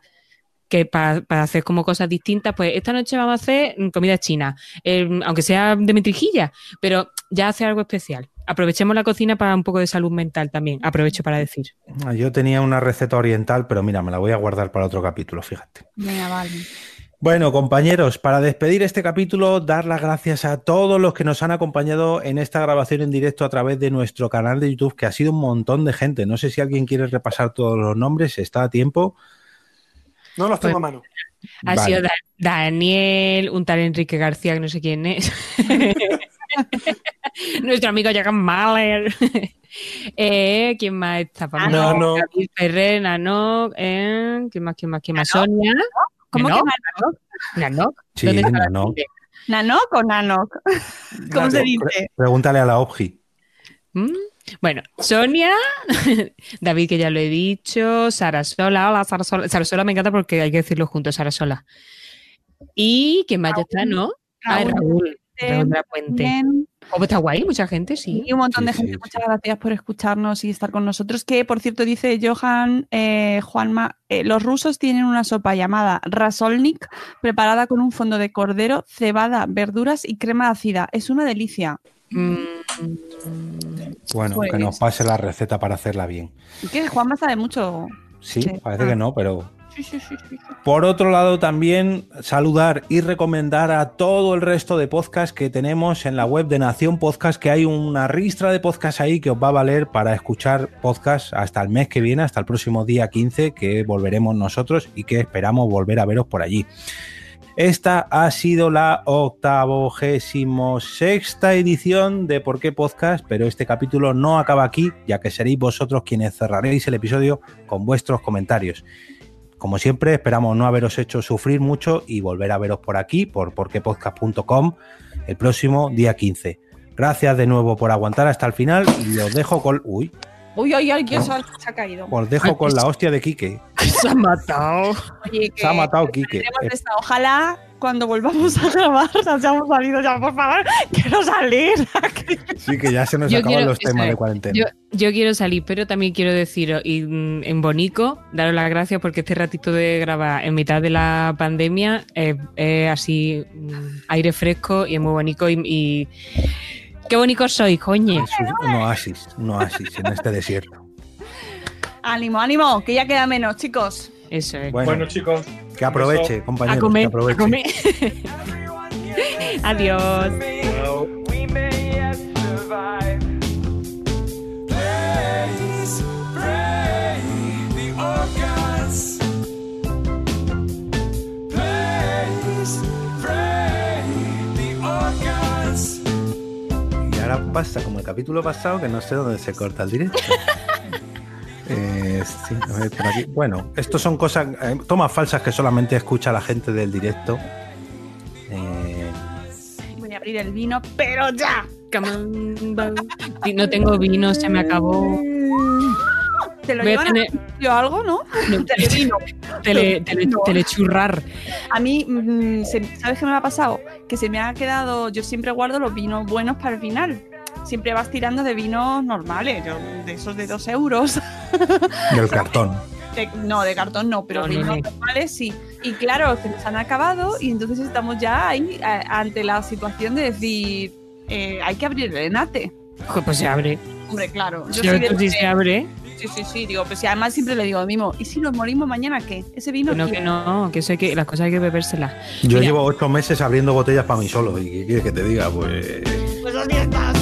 Que para hacer como cosas distintas, pues esta noche vamos a hacer comida china, eh, aunque sea de mentrijilla, pero ya hacer algo especial. Aprovechemos la cocina para un poco de salud mental también. Aprovecho para decir. Yo tenía una receta oriental, pero mira, me la voy a guardar para otro capítulo, fíjate. Venga, vale. Bueno, compañeros, para despedir este capítulo, dar las gracias a todos los que nos han acompañado en esta grabación en directo a través de nuestro canal de YouTube, que ha sido un montón de gente. No sé si alguien quiere repasar todos los nombres, está a tiempo. No los tengo Pues- a mano. Ha Vale. sido Da- Daniel, un tal Enrique García, que no sé quién es. Nuestro amigo Jagan Mahler. eh, ¿Quién más está? Para mí? Nano. David Ferrer, Nano. Eh, ¿Quién más? ¿Quién más? ¿Quién más? Sonia. ¿Cómo Nanok, que Nanok. Sí, ¿Dónde está la Nanok. ¿Nanok o Nanok? ¿Cómo se dice? Pregúntale a la Obji. ¿Mm? Bueno, Sonia, David, que ya lo he dicho, Sara Sola, hola Sara Sola. Sara Sola me encanta porque hay que decirlo juntos, Sara Sola. Y quién más ya está, ¿no? Ah, Raúl Raúl, Raúl de la Puente. Bien. Oh, pues está guay, mucha gente, sí. Y un montón Sí, de sí, gente, sí. muchas gracias por escucharnos y estar con nosotros. Que, por cierto, dice Johan eh, Juanma, eh, los rusos tienen una sopa llamada rasolnik, preparada con un fondo de cordero, cebada, verduras y crema ácida. Es una delicia. Mm, Bueno, Pues- que nos pase la receta para hacerla bien. Y que Juanma sabe mucho. Sí, Sí. parece que no, pero sí, sí. Por otro lado, también saludar y recomendar a todo el resto de podcasts que tenemos en la web de Nación Podcast, que hay una ristra de podcasts ahí que os va a valer para escuchar podcasts hasta el mes que viene, hasta el próximo día 15, que volveremos nosotros y que esperamos volver a veros por allí. Esta ha sido la octavogésimo sexta edición de Por qué Podcast, pero este capítulo no acaba aquí, ya que seréis vosotros quienes cerraréis el episodio con vuestros comentarios. Como siempre, esperamos no haberos hecho sufrir mucho y volver a veros por aquí, por porquepodcast.com, el próximo día 15. Gracias de nuevo por aguantar hasta el final y os dejo con. Uy, Uy, uy, uy, que se ha, se ha caído. os dejo con la hostia de Quique. Se ha matado. Oye, que Se ha matado Quique. Eh. Ojalá cuando volvamos a grabar hayamos salido ya, por favor. Quiero salir. Sí, que ya se nos Yo acaban quiero- los temas de es. cuarentena. Yo, yo quiero salir, pero también quiero deciros, y mm, en Bonico, daros las gracias porque este ratito de grabar en mitad de la pandemia es es así mm, aire fresco y es muy bonito y, y- qué bonito sois, coño. Es un oasis, un oasis en este desierto. ánimo, ánimo, que ya queda menos, chicos. Eso es. Bueno, Bueno, chicos. que aproveche, a compañeros. comer, que a aproveche. comer. Adiós. Ahora pasa como el capítulo pasado que no sé dónde se corta el directo. Eh, sí, a ver, por aquí. Bueno, estos son cosas, eh, tomas falsas que solamente escucha la gente del directo. Eh, Voy a abrir el vino, pero ya. No tengo vino, se me acabó. ¿Te lo llevan tener- a algo, no? No. Televino. Tele, tele- No. telechurrar. A mí, mm, ¿sabes qué me ha pasado? Que se me ha quedado, yo siempre guardo los vinos buenos para el final. Siempre vas tirando de vinos normales, de esos de dos euros. del cartón. De- no, de cartón no, pero No, vinos normales sí. Y claro, se nos han acabado y entonces estamos ya ahí a- ante la situación de decir, eh, hay que abrir el enate. Pues se abre. Hombre, claro. Yo Si soy de se abre. Sí, sí, sí, digo, pues si además siempre le digo a Mimo, ¿y si nos morimos mañana qué? Ese vino Que no, que no, que eso hay que, las cosas hay que bebérselas. Yo Mira. llevo ocho meses abriendo botellas para mí solo. ¿Y qué quieres que te diga? Pues. Pues así está,